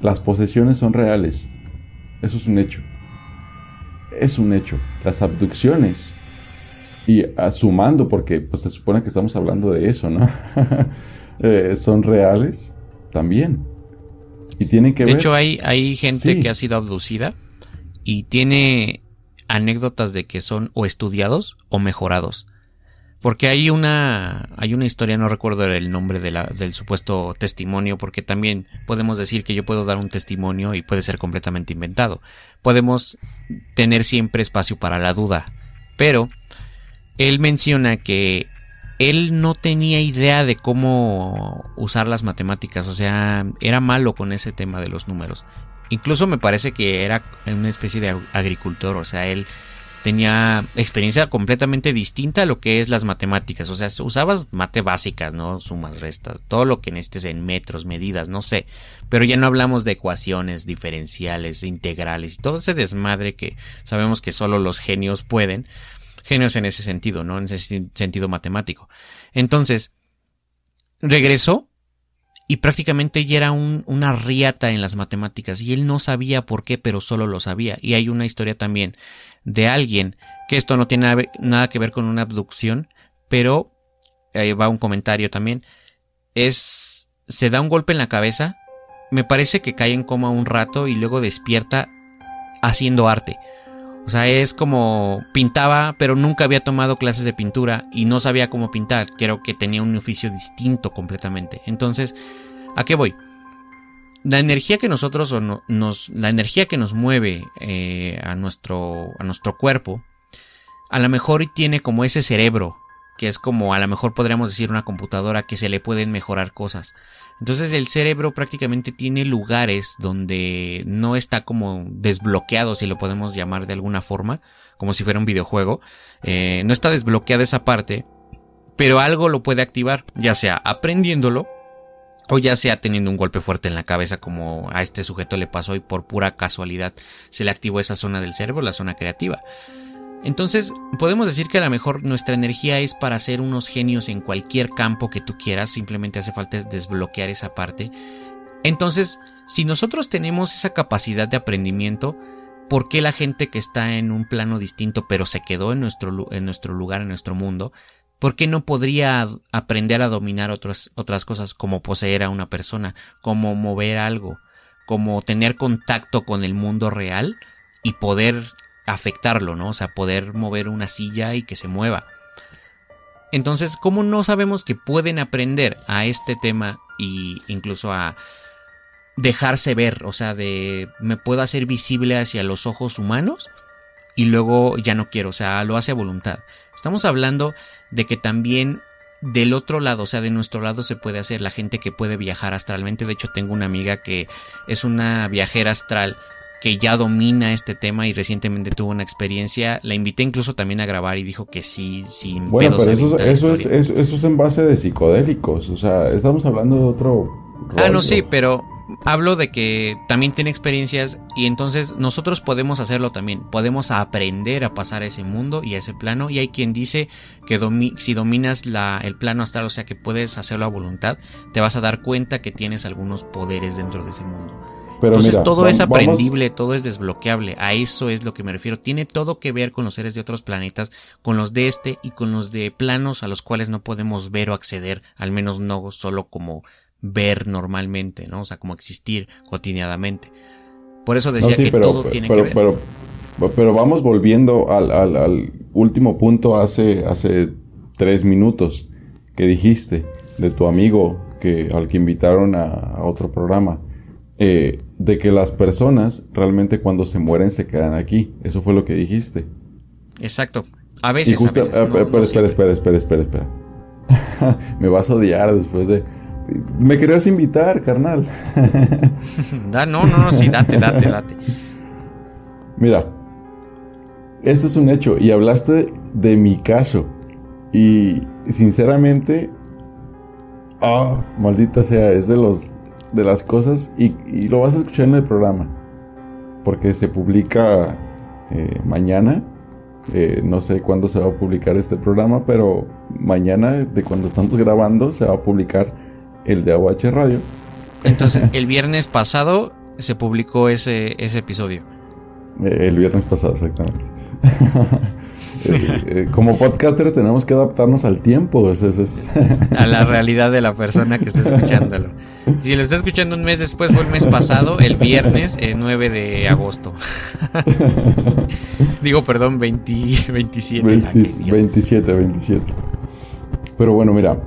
Las posesiones son reales. Eso es un hecho. Es un hecho. Las abducciones. Y sumando, porque pues se supone que estamos hablando de eso, ¿no? Eh, son reales también. Y tienen que de hecho, hay, hay gente que ha sido abducida y tiene anécdotas de que son o estudiados o mejorados. Porque hay una, hay una historia, no recuerdo el nombre de la, del supuesto testimonio, porque también podemos decir que yo puedo dar un testimonio y puede ser completamente inventado. Podemos tener siempre espacio para la duda. Pero él menciona que él no tenía idea de cómo usar las matemáticas, o sea, era malo con ese tema de los números. Incluso me parece que era una especie de agricultor, o sea, él tenía experiencia completamente distinta a lo que es las matemáticas. O sea, usabas mate básicas, ¿no? Sumas, restas, todo lo que necesites en metros, medidas, no sé. Pero ya no hablamos de ecuaciones diferenciales, integrales, todo ese desmadre que sabemos que solo los genios pueden. Genios en ese sentido, ¿no? En ese sentido matemático. Entonces, regresó y prácticamente ya era un, una riata en las matemáticas y él no sabía por qué, pero solo lo sabía. Y hay una historia también de alguien que esto no tiene nada que ver con una abducción, pero ahí va un comentario también. Es se da un golpe en la cabeza, me parece que cae en coma un rato y luego despierta haciendo arte. O sea, es como pintaba, pero nunca había tomado clases de pintura y no sabía cómo pintar. Creo que tenía un oficio distinto completamente. Entonces, ¿a qué voy? La energía que nosotros o nos, la energía que nos mueve eh, a nuestro, a nuestro cuerpo, a lo mejor tiene como ese cerebro, que es como a lo mejor podríamos decir una computadora que se le pueden mejorar cosas. Entonces el cerebro prácticamente tiene lugares donde no está como desbloqueado, si lo podemos llamar de alguna forma, como si fuera un videojuego. Eh, no está desbloqueada esa parte, pero algo lo puede activar, ya sea aprendiéndolo o ya sea teniendo un golpe fuerte en la cabeza como a este sujeto le pasó y por pura casualidad se le activó esa zona del cerebro, la zona creativa. Entonces, podemos decir que a lo mejor nuestra energía es para ser unos genios en cualquier campo que tú quieras, simplemente hace falta desbloquear esa parte. Entonces, si nosotros tenemos esa capacidad de aprendimiento, ¿por qué la gente que está en un plano distinto pero se quedó en nuestro, en nuestro lugar, en nuestro mundo, ¿por qué no podría aprender a dominar otras, otras cosas como poseer a una persona, como mover algo, como tener contacto con el mundo real y poder afectarlo, ¿no? O sea, poder mover una silla y que se mueva. Entonces, ¿cómo no sabemos que pueden aprender a este tema e incluso a dejarse ver? O sea, de me puedo hacer visible hacia los ojos humanos y luego ya no quiero, o sea, lo hace a voluntad. Estamos hablando de que también del otro lado, o sea, de nuestro lado se puede hacer la gente que puede viajar astralmente. De hecho, tengo una amiga que es una viajera astral que ya domina este tema y recientemente tuvo una experiencia. La invité incluso también a grabar y dijo que sí, sin Bueno, pero eso, eso, es, eso, es en base de psicodélicos. O sea, estamos hablando de otro. Ah, no, sí, pero hablo de que también tiene experiencias y entonces nosotros podemos hacerlo también. Podemos aprender a pasar a ese mundo y a ese plano. Y hay quien dice que si dominas la, el plano astral, o sea que puedes hacerlo a voluntad, te vas a dar cuenta que tienes algunos poderes dentro de ese mundo. Entonces todo es aprendible, todo es desbloqueable. A eso es lo que me refiero. Tiene todo que ver con los seres de otros planetas, con los de este y con los de planos a los cuales no podemos ver o acceder, al menos no solo como ver normalmente, ¿no? O sea, como existir cotidianamente. Por eso decía que todo tiene que ver. Pero, pero, vamos volviendo al, último punto hace, hace tres minutos que dijiste de tu amigo que, al que invitaron a otro programa eh, de que las personas realmente cuando se mueren se quedan aquí. Eso fue lo que dijiste. Exacto. A veces. a veces ah, pero, espera, espera, espera, espera, espera. Me vas a odiar después de. Me querías invitar, carnal. no, no, no, sí, date, date, date. Mira, esto es un hecho y hablaste de mi caso y sinceramente, ah, maldita sea, es de los de las cosas y, lo vas a escuchar en el programa. Porque se publica eh, mañana. Eh, no sé cuándo se va a publicar este programa, pero mañana, de cuando estamos grabando, se va a publicar el de AOH Radio. Entonces, el viernes pasado se publicó ese, ese episodio. Eh, el viernes pasado, exactamente. Eh, eh, como podcasters tenemos que adaptarnos al tiempo. a la realidad de la persona que está escuchándolo. Si lo está escuchando un mes después, fue el mes pasado, el viernes 9 eh, de agosto. Digo, perdón, 27. 27, 27. Pero bueno, mira.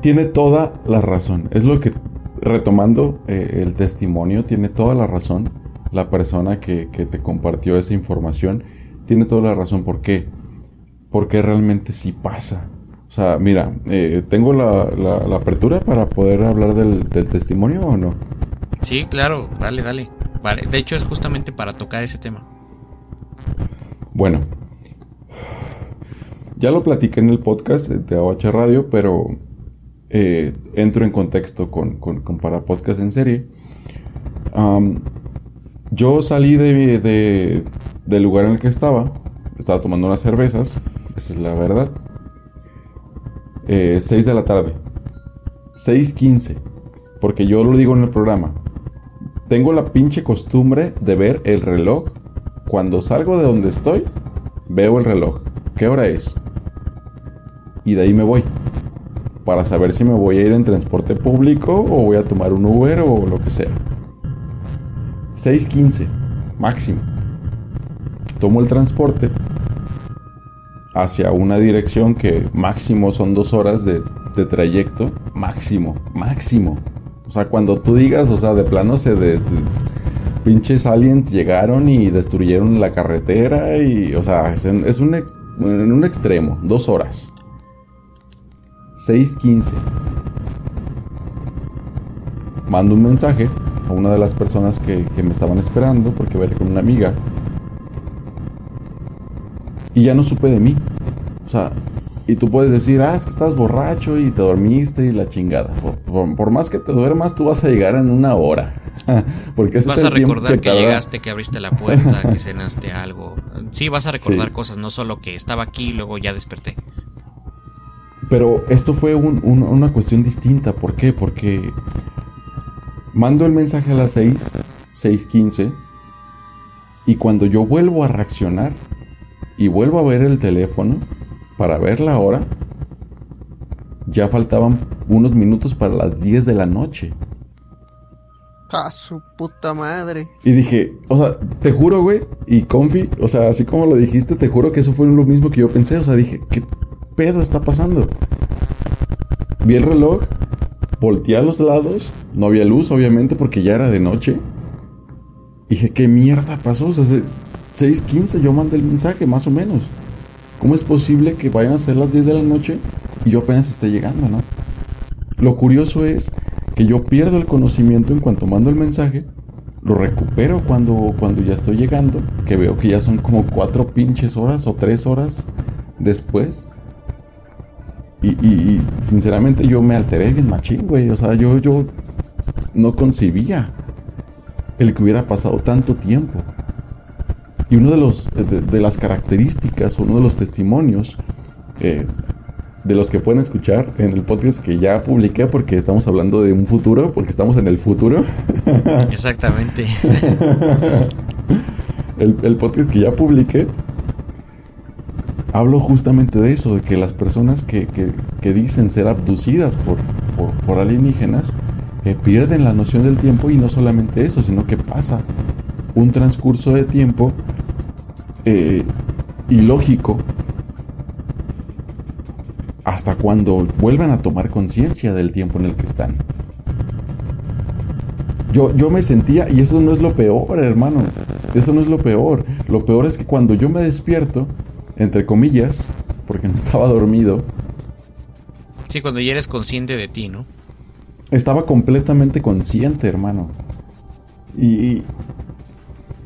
tiene toda la razón. Es lo que, retomando el testimonio, tiene toda la razón la persona que, te compartió esa información tiene toda la razón. ¿Por qué? Porque realmente sí pasa. O sea, mira, eh, ¿tengo la, apertura para poder hablar del, testimonio o no? Sí, claro, dale, dale. Vale, De hecho, es justamente para tocar ese tema. Bueno, ya lo platiqué en el podcast de AOH Radio, pero eh, entro en contexto con, con- con para podcast en serie. Yo salí de, de- del lugar en el que estaba, estaba tomando unas cervezas, esa es la verdad. 6 de la tarde, 6.15, porque yo lo digo en el programa. Tengo la pinche costumbre de ver el reloj. Cuando salgo de donde estoy, veo el reloj. ¿Qué hora es? Y de ahí me voy. Para saber si me voy a ir en transporte público o voy a tomar un Uber o lo que sea. 6.15, máximo. Tomo el transporte hacia una dirección que máximo son dos horas de, de trayecto. Máximo, máximo. O sea, cuando tú digas, o sea, de plano se de, pinches aliens llegaron y destruyeron la carretera y, o sea, es, es un, ex- en un extremo, dos horas. 6.15. Mando un mensaje a una de las personas que, que me estaban esperando porque ir con una amiga. Y ya no supe de mí. O sea, y tú puedes decir, ah, es que estás borracho y te dormiste y la chingada. Por, por- por más que te duermas, tú vas a llegar en una hora. Porque ese Vas es a el recordar que, llegaste, que abriste la puerta, que cenaste algo. Sí, vas a recordar Sí. cosas, no solo que estaba aquí y luego ya desperté. Pero esto fue un- un- una cuestión distinta. ¿Por qué? Porque mando el mensaje a las 6, 6.15. Y cuando yo vuelvo a reaccionar y vuelvo a ver el teléfono para ver la hora, ya faltaban unos minutos para las 10 de la noche. ¡A su puta madre! Y dije, o sea, te juro, güey, y Confi, o sea, así como lo dijiste, te juro que eso fue lo mismo que yo pensé. O sea, dije, ¿qué pedo está pasando? Vi el reloj, volteé a los lados, no había luz, obviamente, porque ya era de noche. Dije, ¿qué mierda pasó? O sea, se- 6.15 yo mandé el mensaje, más o menos. ¿Cómo es posible que vayan a ser las 10 de la noche y yo apenas esté llegando, no? Lo curioso es que yo pierdo el conocimiento en cuanto mando el mensaje, lo recupero cuando, cuando ya estoy llegando, que veo que ya son como cuatro pinches horas o tres horas después. Y, y- y, sinceramente yo me alteré bien machín, güey. O sea, yo, yo no concebía el que hubiera pasado tanto tiempo. Y uno de los de, de las características, uno de los testimonios eh, de los que pueden escuchar en el podcast que ya publiqué, porque estamos hablando de un futuro, porque estamos en el futuro. Exactamente. el, el podcast que ya publiqué, hablo justamente de eso, de que las personas que, que- dicen ser abducidas por, por, por alienígenas eh, pierden la noción del tiempo y no solamente eso, sino que pasa un transcurso de tiempo eh, ilógico hasta cuando vuelvan a tomar conciencia del tiempo en el que están. Yo, yo me sentía, y eso no es lo peor, hermano, eso no es lo peor. Lo peor es que cuando yo me despierto, entre comillas, porque no estaba dormido, Sí, cuando ya eres consciente de ti, ¿no? estaba completamente consciente, hermano. Y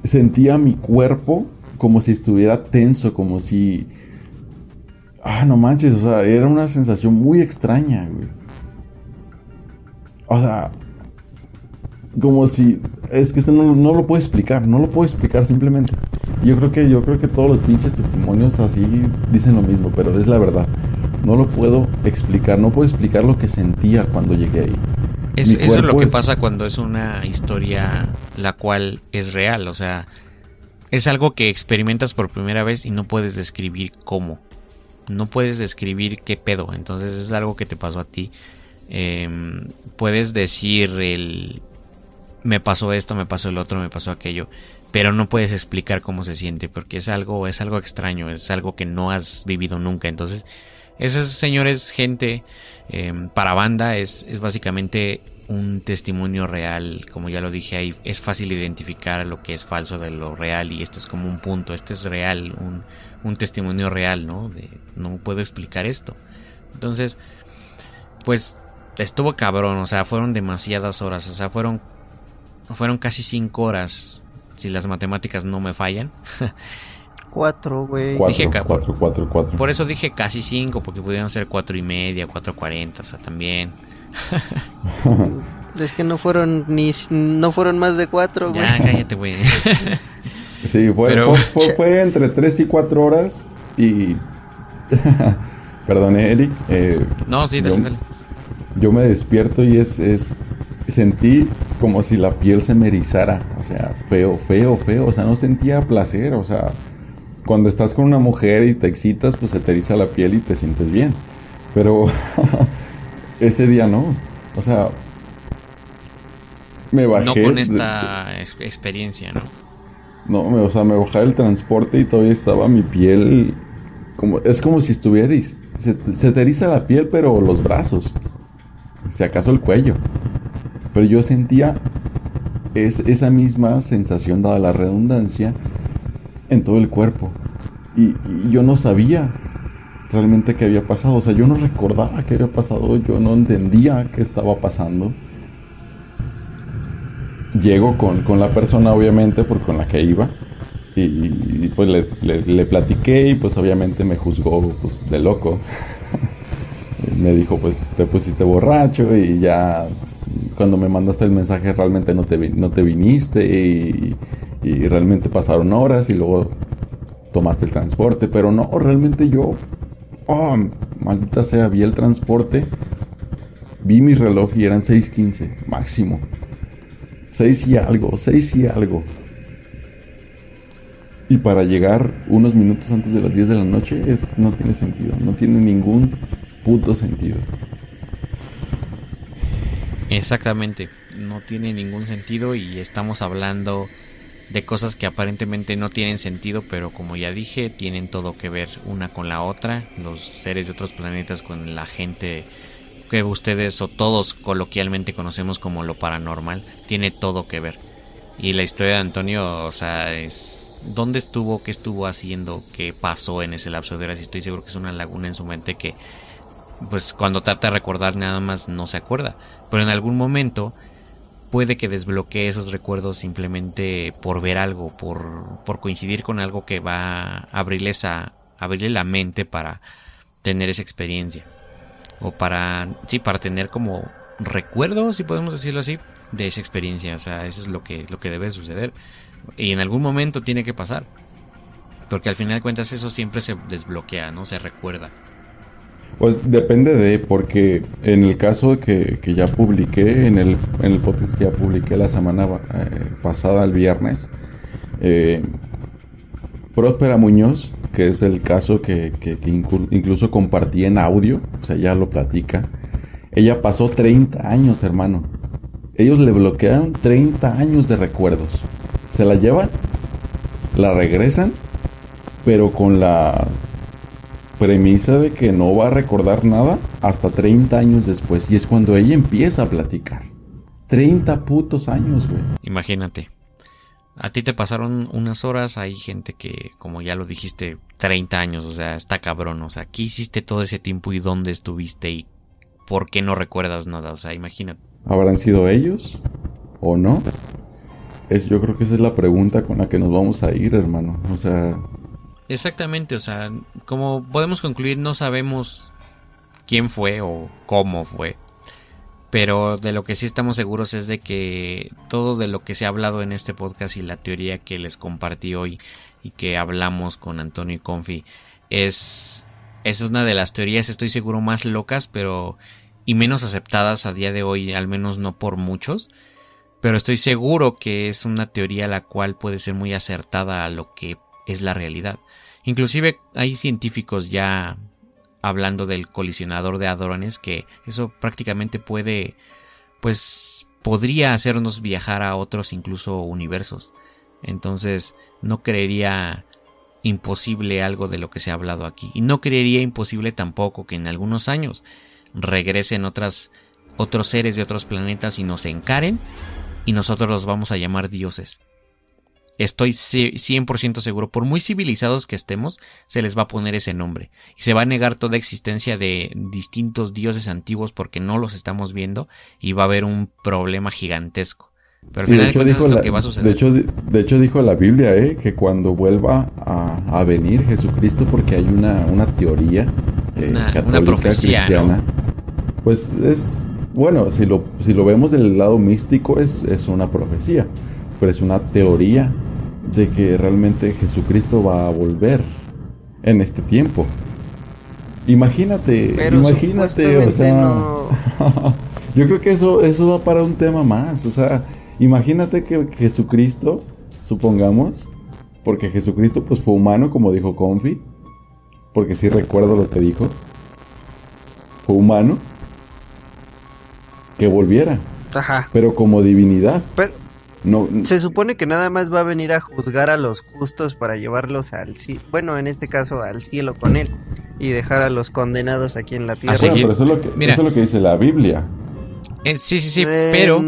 sentía mi cuerpo como si estuviera tenso, como si... Ah, no manches, o sea, era una sensación muy extraña, güey. O sea, como si... Es que esto no, no lo puedo explicar, no lo puedo explicar simplemente. Yo creo que yo creo que todos los pinches testimonios así dicen lo mismo, pero es la verdad. No lo puedo explicar, no puedo explicar lo que sentía cuando llegué ahí. Es, eso es lo que es- pasa cuando es una historia la cual es real, o sea, es algo que experimentas por primera vez y no puedes describir cómo. No puedes describir qué pedo, entonces es algo que te pasó a ti. Em, puedes decir el me pasó esto, me pasó el otro, me pasó aquello, pero no puedes explicar cómo se siente porque es algo es algo extraño, es algo que no has vivido nunca, entonces esos señores, gente em, para banda, es, es básicamente un testimonio real. Como ya lo dije ahí, es fácil identificar lo que es falso de lo real. Y esto es como un punto. Este es real, un, un testimonio real, ¿no? De, no puedo explicar esto. Entonces, pues estuvo cabrón. O sea, fueron demasiadas horas. O sea, fueron fueron casi 5 horas, si las matemáticas no me fallan. Cuatro, güey. Cuatro, Dije ca- cuatro, cuatro, cuatro. Por eso dije casi 5, porque pudieron ser 4 y media, 4.40, o sea, también. Es que no fueron ni no fueron más de cuatro, güey. Ya, cállate, güey. Sí, fue, Pero- fue, fue- fue entre 3 y 4 horas y... Perdón, Eric. eh, No, sí, dale, yo, dale. yo me despierto y es, es... Sentí como si la piel se me erizara. O sea, feo, feo, feo. O sea, no sentía placer. O sea, cuando estás con una mujer y te excitas, pues se te eriza la piel y te sientes bien. Pero ese día no. O sea, me bajé. No con esta ex- experiencia, ¿no? No, me- o sea, me bajaba del transporte y todavía estaba mi piel como es como si estuvierais se, se te eriza la piel, pero los brazos, si acaso el cuello. Pero yo sentía es, esa misma sensación dada la redundancia en todo el cuerpo y, yo no sabía realmente qué había pasado, o sea, yo no recordaba qué había pasado, yo no entendía qué estaba pasando llego con, con la persona, obviamente, por con la que iba. Y, pues le, le- platiqué y pues obviamente me juzgó pues de loco. Me dijo pues te pusiste borracho y ya cuando me mandaste el mensaje realmente no te, no te viniste y, y realmente pasaron horas y luego tomaste el transporte. Pero no, realmente yo, oh, maldita sea, vi el transporte, vi mi reloj y eran 6.15 máximo. 6 y algo, 6 y algo. Y para llegar unos minutos antes de las 10 de la noche es, no tiene sentido, no tiene ningún puto sentido. Exactamente, no tiene ningún sentido y estamos hablando de cosas que aparentemente no tienen sentido, pero como ya dije, tienen todo que ver una con la otra, los seres de otros planetas con la gente que ustedes o todos coloquialmente conocemos como lo paranormal, tiene todo que ver. Y la historia de Antonio, o sea, es dónde estuvo, qué estuvo haciendo, qué pasó en ese lapso de horas, estoy seguro que es una laguna en su mente que pues cuando trata de recordar nada más no se acuerda, pero en algún momento puede que desbloquee esos recuerdos simplemente por ver algo, por, por coincidir con algo que va a abrirle, esa, abrirle la mente para tener esa experiencia. O para, sí, para tener como recuerdo, si podemos decirlo así, de esa experiencia. O sea, eso es lo que, lo que debe suceder. Y en algún momento tiene que pasar. Porque al final de cuentas eso siempre se desbloquea, ¿no? Se recuerda. Pues depende de, porque en el caso que, que ya publiqué, en el, en el podcast que ya publiqué la semana eh, pasada, el viernes, eh, Próspera Muñoz, que es el caso que, que- que inclu- incluso compartí en audio, o sea, ya lo platica, ella pasó 30 años, hermano. Ellos le bloquearon 30 años de recuerdos. Se la llevan, la regresan, pero con la premisa de que no va a recordar nada hasta 30 años después. Y es cuando ella empieza a platicar. 30 putos años, güey. Imagínate. A ti te pasaron unas horas, hay gente que, como ya lo dijiste, 30 años, o sea, está cabrón, o sea, ¿qué hiciste todo ese tiempo y dónde estuviste y por qué no recuerdas nada? O sea, imagínate. ¿Habrán sido ellos o no? Es, yo creo que esa es la pregunta con la que nos vamos a ir, hermano. O sea, Exactamente, o sea, como podemos concluir, no sabemos quién fue o cómo fue. Pero de lo que sí estamos seguros es de que todo de lo que se ha hablado en este podcast y la teoría que les compartí hoy y que hablamos con Antonio y Confi es, es una de las teorías, estoy seguro, más locas, pero y menos aceptadas a día de hoy, al menos no por muchos. Pero estoy seguro que es una teoría la cual puede ser muy acertada a lo que es la realidad. Inclusive hay científicos ya hablando del colisionador de hadrones que eso prácticamente puede pues podría hacernos viajar a otros incluso universos. Entonces no creería imposible algo de lo que se ha hablado aquí y no creería imposible tampoco que en algunos años regresen otras otros seres de otros planetas y nos encaren y nosotros los vamos a llamar dioses. Estoy 100% seguro, por muy civilizados que estemos, se les va a poner ese nombre. Y se va a negar toda existencia de distintos dioses antiguos porque no los estamos viendo y va a haber un problema gigantesco. Pero al final de, cuentas dijo es lo la- que va a suceder. de hecho, de hecho dijo la Biblia eh, que cuando vuelva a, a venir Jesucristo, porque hay una, una teoría eh, Una- una católica, profecía, cristiana, pues es, bueno, si lo, si lo vemos del lado místico es, es una profecía, es una teoría de que realmente Jesucristo va a volver en este tiempo. Imagínate, Pero imagínate, o sea, no. yo creo que eso, eso da para un tema más. O sea, imagínate que Jesucristo, supongamos, porque Jesucristo pues fue humano, como dijo Confi, porque sí recuerdo lo que dijo, fue humano, que volviera, Ajá. pero como divinidad. Pero No, se supone que nada más va a venir a juzgar a los justos para llevarlos al cielo. Bueno, en este caso al cielo con él. Y dejar a los condenados aquí en la tierra. seguir. bueno, pero eso es, lo que, Mira. eso es lo que dice la Biblia. Eh, sí, sí, sí, pero...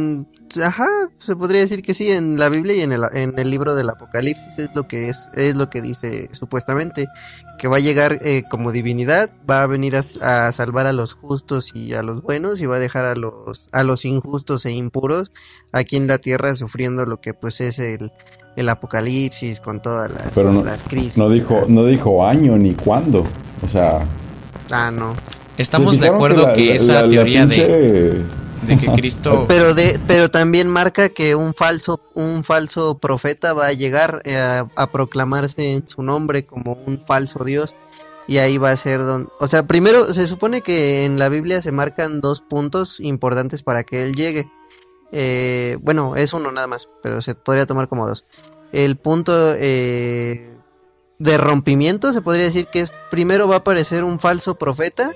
Ajá, se podría decir que sí, en la Biblia y en el, en el libro del Apocalipsis es lo que es, es lo que dice supuestamente, que va a llegar eh, como divinidad, va a venir a, a salvar a los justos y a los buenos y va a dejar a los, a los injustos e impuros aquí en la tierra sufriendo lo que pues es el, el Apocalipsis con todas las, Pero no- las crisis. No dijo, las- no dijo año ni cuándo. O sea, Ah, no. Estamos de acuerdo la- que la- esa la- la teoría pinche- de que Cristo... Pero de, pero también marca que un falso, un falso profeta va a llegar eh, a, a proclamarse en su nombre como un falso dios y ahí va a ser donde, o sea, primero se supone que en la Biblia se marcan dos puntos importantes para que él llegue. Eh, bueno, es uno nada más, pero se podría tomar como dos. El punto eh, de rompimiento se podría decir que es primero va a aparecer un falso profeta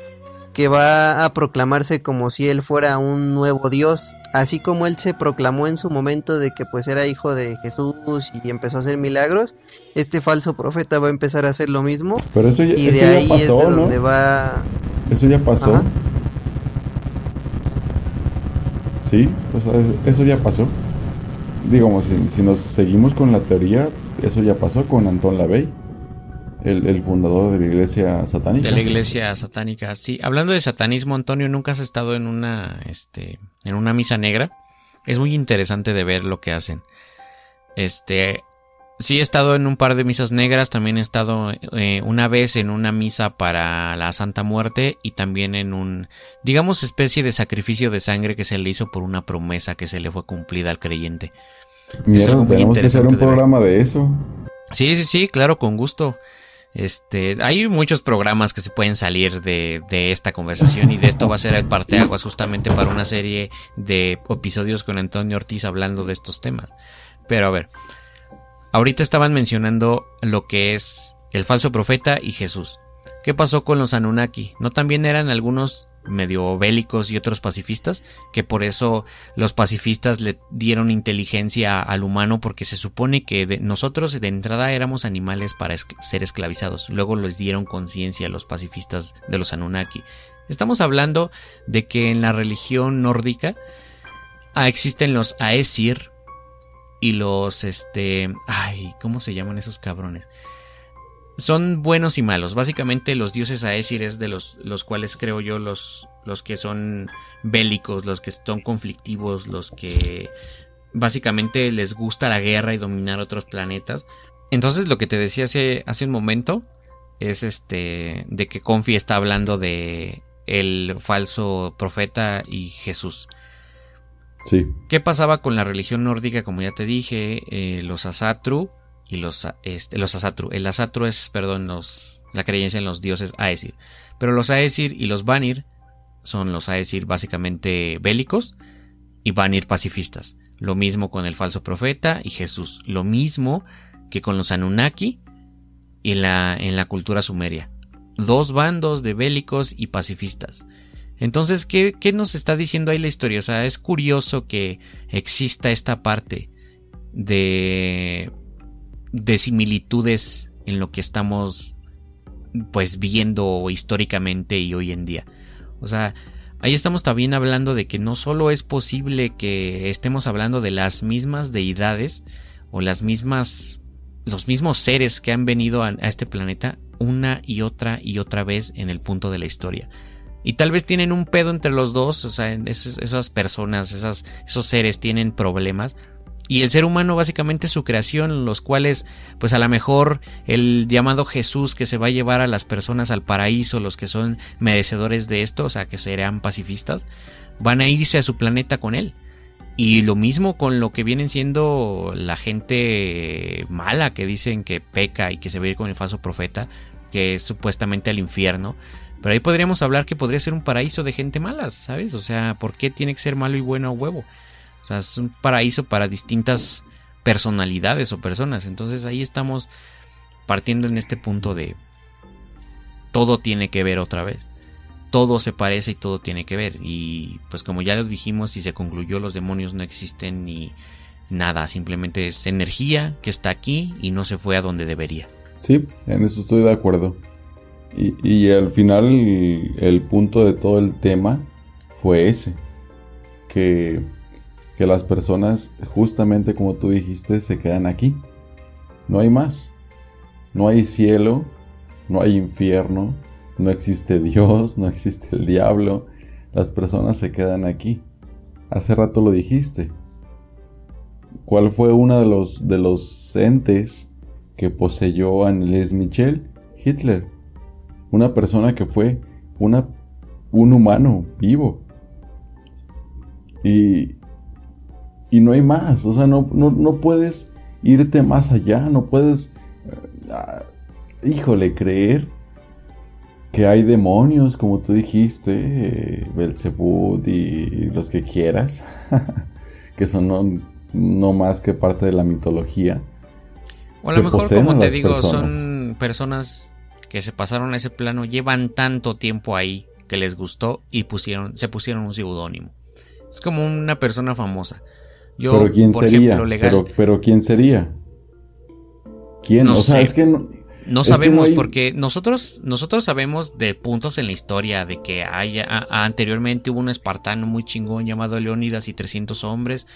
que va a proclamarse como si él fuera un nuevo Dios, así como él se proclamó en su momento de que pues era hijo de Jesús y empezó a hacer milagros, este falso profeta va a empezar a hacer lo mismo Pero eso ya, y eso de ya ahí es pasó, de ¿no? donde va Eso ya pasó. Ajá. Sí, o sea, es- eso ya pasó. Digamos, si, si nos seguimos con la teoría, eso ya pasó con Antón Lavey, el, el fundador de la iglesia satánica. De la iglesia satánica. Sí, hablando de satanismo, Antonio, nunca has estado en una, este, en una misa negra. Es muy interesante de ver lo que hacen. Este, sí he estado en un par de misas negras, también he estado eh, una vez en una misa para la Santa Muerte y también en un, digamos, especie de sacrificio de sangre que se le hizo por una promesa que se le fue cumplida al creyente. Mira, es algo muy tenemos que hacer un ver. programa de eso. Sí, sí, sí, claro, con gusto. Este, hay muchos programas que se pueden salir de, de esta conversación y de esto va a ser el parteaguas justamente para una serie de episodios con Antonio Ortiz hablando de estos temas. Pero a ver, ahorita estaban mencionando lo que es el falso profeta y Jesús. ¿Qué pasó con los Anunnaki? ¿No también eran algunos medio bélicos y otros pacifistas? Que por eso los pacifistas le dieron inteligencia al humano porque se supone que de- nosotros de entrada éramos animales para ser esclavizados. Luego les dieron conciencia a los pacifistas de los Anunnaki. Estamos hablando de que en la religión nórdica ah, existen los Aesir y los este, ay, ¿cómo se llaman esos cabrones? Son buenos y malos. Básicamente los dioses Aesir es de los, los cuales creo yo los, los que son bélicos, los que son conflictivos, los que básicamente les gusta la guerra y dominar otros planetas. Entonces lo que te decía hace, hace un momento es este de que Confi está hablando de el falso profeta y Jesús. Sí. ¿Qué pasaba con la religión nórdica? Como ya te dije, eh, los Asatru y los, este, los Asatru. El Asatru es, perdón, los, la creencia en los dioses Aesir. Pero los Aesir y los Vanir son los Aesir básicamente bélicos y Vanir pacifistas. Lo mismo con el falso profeta y Jesús. Lo mismo que con los Anunnaki y la, en la cultura sumeria. Dos bandos de bélicos y pacifistas. Entonces, ¿qué, ¿qué, nos está diciendo ahí la historia? O sea, es curioso que exista esta parte de, de similitudes en lo que estamos pues viendo históricamente y hoy en día. O sea, ahí estamos también hablando de que no solo es posible que estemos hablando de las mismas deidades o las mismas los mismos seres que han venido a, este planeta una y otra y otra vez en el punto de la historia Y tal vez tienen un pedo entre los dos, o sea, esas personas, esas, esos seres tienen problemas. Y el ser humano básicamente es su creación, los cuales, pues a lo mejor el llamado Jesús que se va a llevar a las personas al paraíso, los que son merecedores de esto, o sea, que serán pacifistas, van a irse a su planeta con él. Y lo mismo con lo que vienen siendo la gente mala que dicen que peca y que se ve con el falso profeta, que es supuestamente al infierno. Pero ahí podríamos hablar que podría ser un paraíso de gente mala, ¿sabes? O sea, ¿por qué tiene que ser malo y bueno a huevo? Sea, es un paraíso para distintas personalidades o personas. Entonces ahí estamos partiendo en este punto de todo tiene que ver otra vez. Todo se parece y todo tiene que ver. Y pues como ya lo dijimos y se concluyó, los demonios no existen ni nada. Simplemente es energía que está aquí y no se fue a donde debería. Sí, en eso estoy de acuerdo. Y, al final el, punto de todo el tema fue ese, que, que las personas, justamente como tú dijiste, se quedan aquí. No hay más. No hay cielo, no hay infierno, no existe Dios, no existe el diablo. Las personas se quedan aquí. Hace rato lo dijiste. ¿Cuál fue uno de los, de los entes que poseyó a Les Michel? Hitler una persona que fue una, un humano vivo. Y, y no hay más, o sea, no, no, puedes irte más allá, no puedes, ah, híjole, creer que hay demonios, como tú dijiste, eh, Belzebud y los que quieras, que son no, no, más que parte de la mitología. O a lo mejor, como te digo, son personas que se pasaron a ese plano llevan tanto tiempo ahí que les gustó y pusieron, se pusieron un seudónimo. Es como una persona famosa. Yo, pero quién sería, pero, quién sería, quién, no sé. es que no, sabemos porque nosotros nosotros sabemos de puntos en la historia de que haya, anteriormente hubo un espartano muy chingón llamado Leónidas y 300 hombres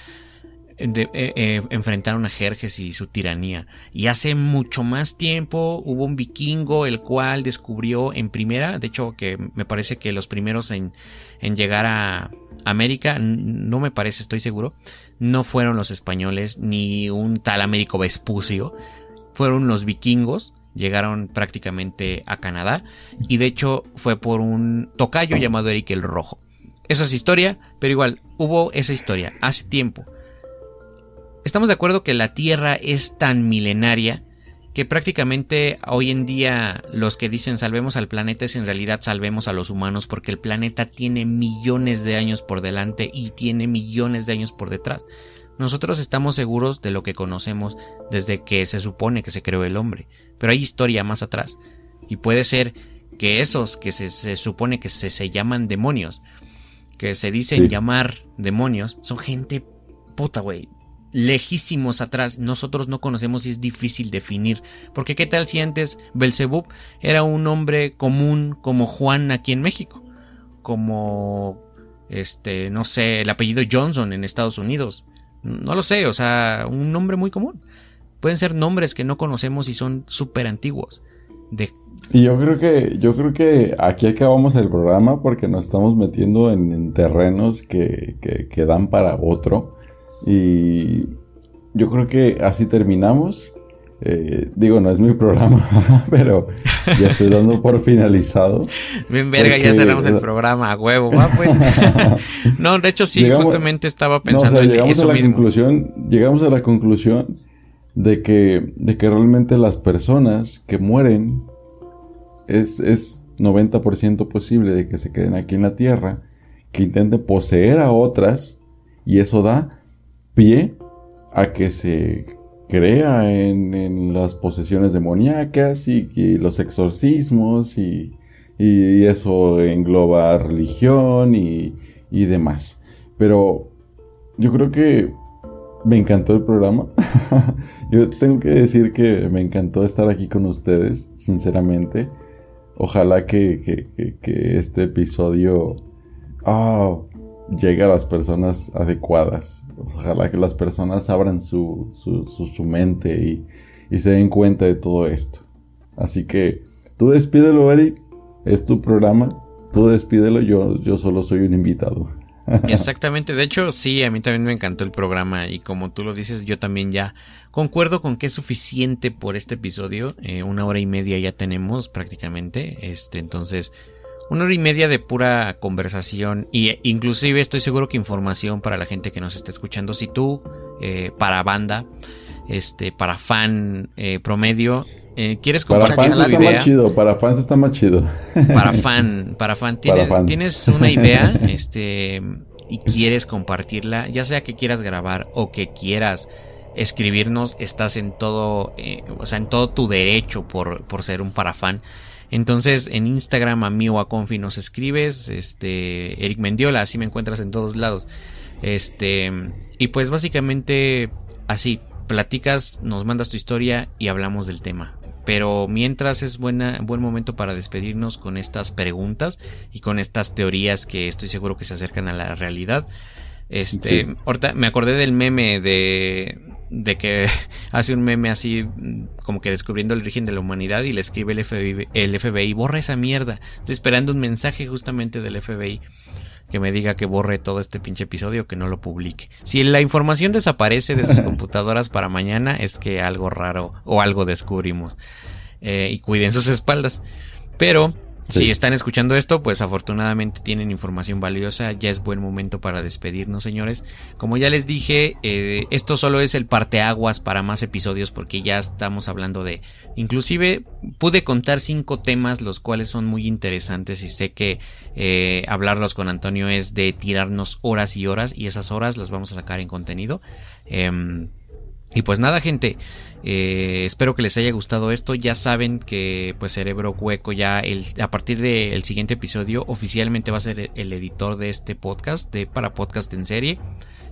de, eh, eh, enfrentaron a Jerjes y su tiranía. Y hace mucho más tiempo hubo un vikingo el cual descubrió en primera, de hecho que me parece que los primeros en, en llegar a América, no me parece, estoy seguro, no fueron los españoles ni un tal Américo Vespucio, fueron los vikingos llegaron prácticamente a Canadá y de hecho fue por un tocayo llamado Eric el Rojo. Esa es historia, pero igual hubo esa historia hace tiempo. Estamos de acuerdo que la Tierra es tan milenaria que prácticamente hoy en día los que dicen salvemos al planeta es en realidad salvemos a los humanos porque el planeta tiene millones de años por delante y tiene millones de años por detrás. Nosotros estamos seguros de lo que conocemos desde que se supone que se creó el hombre, pero hay historia más atrás y puede ser que esos que se, supone que se, se, llaman demonios, que se dicen llamar demonios, son gente puta, güey, lejísimos atrás, nosotros no conocemos y es difícil definir. Porque qué tal si antes Belzebub era un hombre común como Juan aquí en México, como este, no sé, el apellido Johnson en Estados Unidos. No lo sé, o sea, un nombre muy común. Pueden ser nombres que no conocemos y son súper antiguos. De... Y yo creo que, yo creo que aquí acabamos el programa porque nos estamos metiendo en, terrenos que, que, que dan para otro. Y yo creo que así terminamos. Eh, digo, no es mi programa, pero ya estoy dando por finalizado. Bien, verga, ya cerramos el programa, a huevo, pues. no, de hecho, sí, justamente estaba pensando en llegamos a la Conclusión, llegamos a la conclusión de que, de que realmente las personas que mueren es, es 90% posible de que se queden aquí en la tierra, que intenten poseer a otras, y eso da pie a que se crea en, las posesiones demoníacas y, los exorcismos y, eso engloba religión y, y demás. Pero yo creo que me encantó el programa. yo tengo que decir que me encantó estar aquí con ustedes, sinceramente. Ojalá que, este episodio ah, llegue a las personas adecuadas. Ojalá que las personas abran su, su, mente y, y, se den cuenta de todo esto. Así que tú despídelo, Eric. Es tu programa. tú despídelo, yo, yo solo soy un invitado. Exactamente, de hecho sí, a mí también me encantó el programa y como tú lo dices, yo también ya concuerdo con que es suficiente por este episodio, eh, una hora y media ya tenemos prácticamente, este, entonces una hora y media de pura conversación y inclusive estoy seguro que información para la gente que nos está escuchando, si tú eh, para banda, este, para fan eh, promedio eh, ¿Quieres compartir para fans tu está idea? Más chido, para fans está más chido. Para fan, para fan. ¿Tienes, tienes una idea este, y quieres compartirla, ya sea que quieras grabar o que quieras escribirnos, estás en todo, eh, o sea, en todo tu derecho por, por ser un parafan. Entonces, en Instagram a mí o a Confi nos escribes, este, Eric Mendiola, así me encuentras en todos lados. Este, y pues básicamente así, platicas, nos mandas tu historia y hablamos del tema. Pero mientras es buena, buen momento para despedirnos con estas preguntas y con estas teorías que estoy seguro que se acercan a la realidad. Este, Sí. ahorita me acordé del meme de, de que hace un meme así como que descubriendo el origen de la humanidad y le escribe el FBI, el FBI, borra esa mierda. Estoy esperando un mensaje justamente del FBI que me diga que borre todo este pinche episodio, que no lo publique. Si la información desaparece de sus computadoras para mañana, es que algo raro o algo descubrimos. Eh, y cuiden sus espaldas. Pero Si están escuchando esto, pues afortunadamente tienen información valiosa. Ya es buen momento para despedirnos, señores. Como ya les dije, eh, esto solo es el parteaguas para más episodios porque ya estamos hablando de... Inclusive pude contar cinco temas los cuales son muy interesantes y sé que eh, hablarlos con Antonio es de tirarnos horas y horas y esas horas las vamos a sacar en contenido. Em, y pues nada, gente. eh, espero que les haya gustado esto. Ya saben que pues Cerebro Hueco ya a partir del siguiente episodio oficialmente va a ser el editor de este podcast, de para podcast en serie.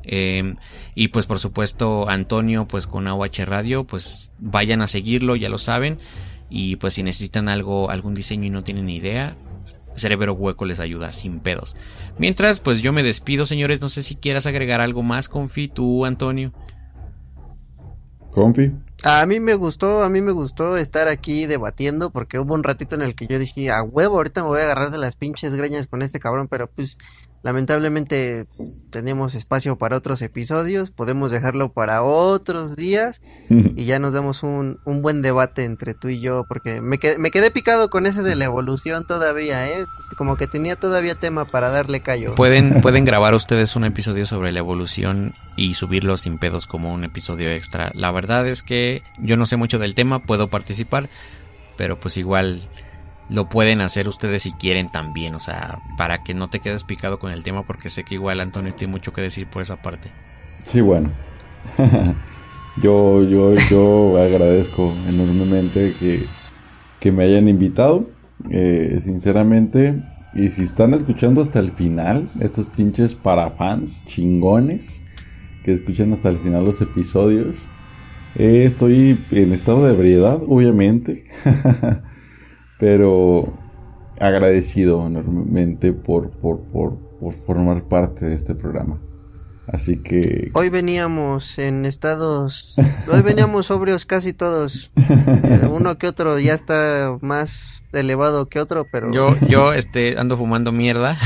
Eh, y pues por supuesto Antonio pues con AUH Radio pues vayan a seguirlo, ya lo saben. Y pues si necesitan algo, algún diseño y no tienen idea, Cerebro Hueco les ayuda sin pedos. Mientras pues yo me despido señores, no sé si quieras agregar algo más, Confi, tú Antonio. Confi. A mí me gustó, a mí me gustó estar aquí debatiendo porque hubo un ratito en el que yo dije, a huevo, ahorita me voy a agarrar de las pinches greñas con este cabrón, pero pues lamentablemente tenemos espacio para otros episodios, podemos dejarlo para otros días y ya nos damos un, un buen debate entre tú y yo porque me quedé, me quedé picado con ese de la evolución todavía, ¿eh? Como que tenía todavía tema para darle callo. Pueden, pueden grabar ustedes un episodio sobre la evolución y subirlo sin pedos como un episodio extra. La verdad es que yo no sé mucho del tema, puedo participar, pero pues igual lo pueden hacer ustedes si quieren también, o sea, para que no te quedes picado con el tema, porque sé que igual Antonio tiene mucho que decir por esa parte. Sí, bueno. yo, yo, yo agradezco enormemente que, que me hayan invitado. eh, sinceramente. Y si están escuchando hasta el final, estos pinches para fans chingones que escuchan hasta el final los episodios. eh, estoy en estado de ebriedad, obviamente. Pero agradecido enormemente por, por, por, por formar parte de este programa. Así que Hoy veníamos en estados, hoy veníamos sobrios casi todos. Eh, Uno que otro ya está más elevado que otro, pero Yo, yo este, ando fumando mierda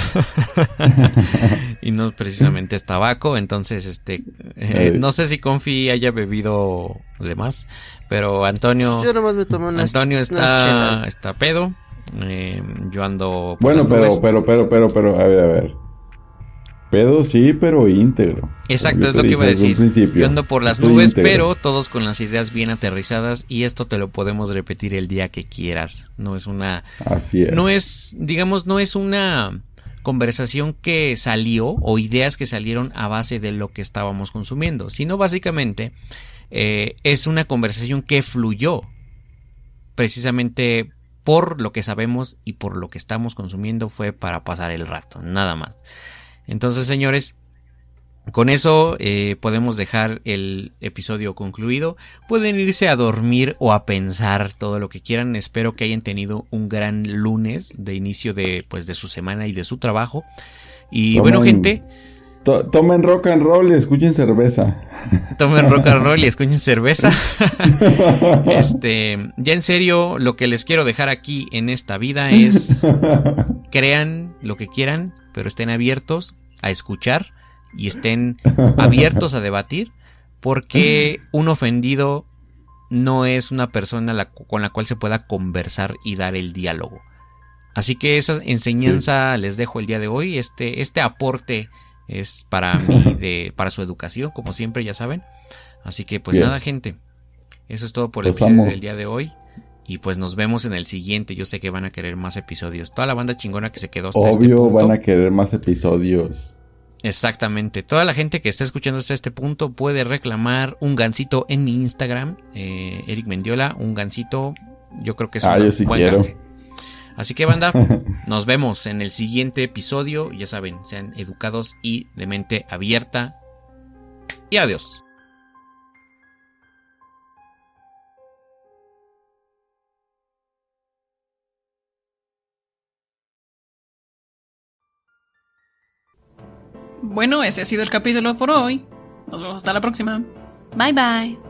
y no precisamente es tabaco, entonces este, eh, no sé si Confi haya bebido de más, pero Antonio... yo nomás me tomé unas, Antonio unas está, chelas. está pedo. eh, yo ando. Bueno, pero, pero, pero, pero, pero, a ver, a ver. Pedo sí, pero íntegro. Exacto, es lo que iba a decir. Yo ando por las Estoy nubes, íntegro. pero todos con las ideas bien aterrizadas. Y esto te lo podemos repetir el día que quieras. No es una. Así es. No es, digamos, no es una conversación que salió o ideas que salieron a base de lo que estábamos consumiendo, sino básicamente eh, es una conversación que fluyó precisamente por lo que sabemos y por lo que estamos consumiendo fue para pasar el rato, nada más. Entonces, señores, con eso eh, podemos dejar el episodio concluido. Pueden irse a dormir o a pensar todo lo que quieran. Espero que hayan tenido un gran lunes de inicio de, pues, de su semana y de su trabajo. Y Tomen- bueno, gente, To- tomen rock and roll y escuchen cerveza. tomen rock and roll y escuchen cerveza. Este, ya en serio, lo que les quiero dejar aquí en esta vida es crean lo que quieran, pero estén abiertos a escuchar y estén abiertos a debatir, porque un ofendido no es una persona la- con la cual se pueda conversar y dar el diálogo. Así que esa enseñanza les dejo el día de hoy. Este, este aporte es para mí, de, para su educación, como siempre, ya saben. Así que, pues Bien. nada, gente. Eso es todo por el episodio del día de hoy. Y pues nos vemos en el siguiente. Yo sé que van a querer más episodios. Toda la banda chingona que se quedó hasta este Obvio, punto. van a querer más episodios. Exactamente. Toda la gente que está escuchando hasta este punto puede reclamar un gancito en mi Instagram. eh, Eric Mendiola, un gancito. Yo creo que es Ah, un yo sí buen quiero. canje. Así que banda, nos vemos en el siguiente episodio. Ya saben, sean educados y de mente abierta. Y adiós. Bueno, ese ha sido el capítulo por hoy. Nos vemos hasta la próxima. Bye bye.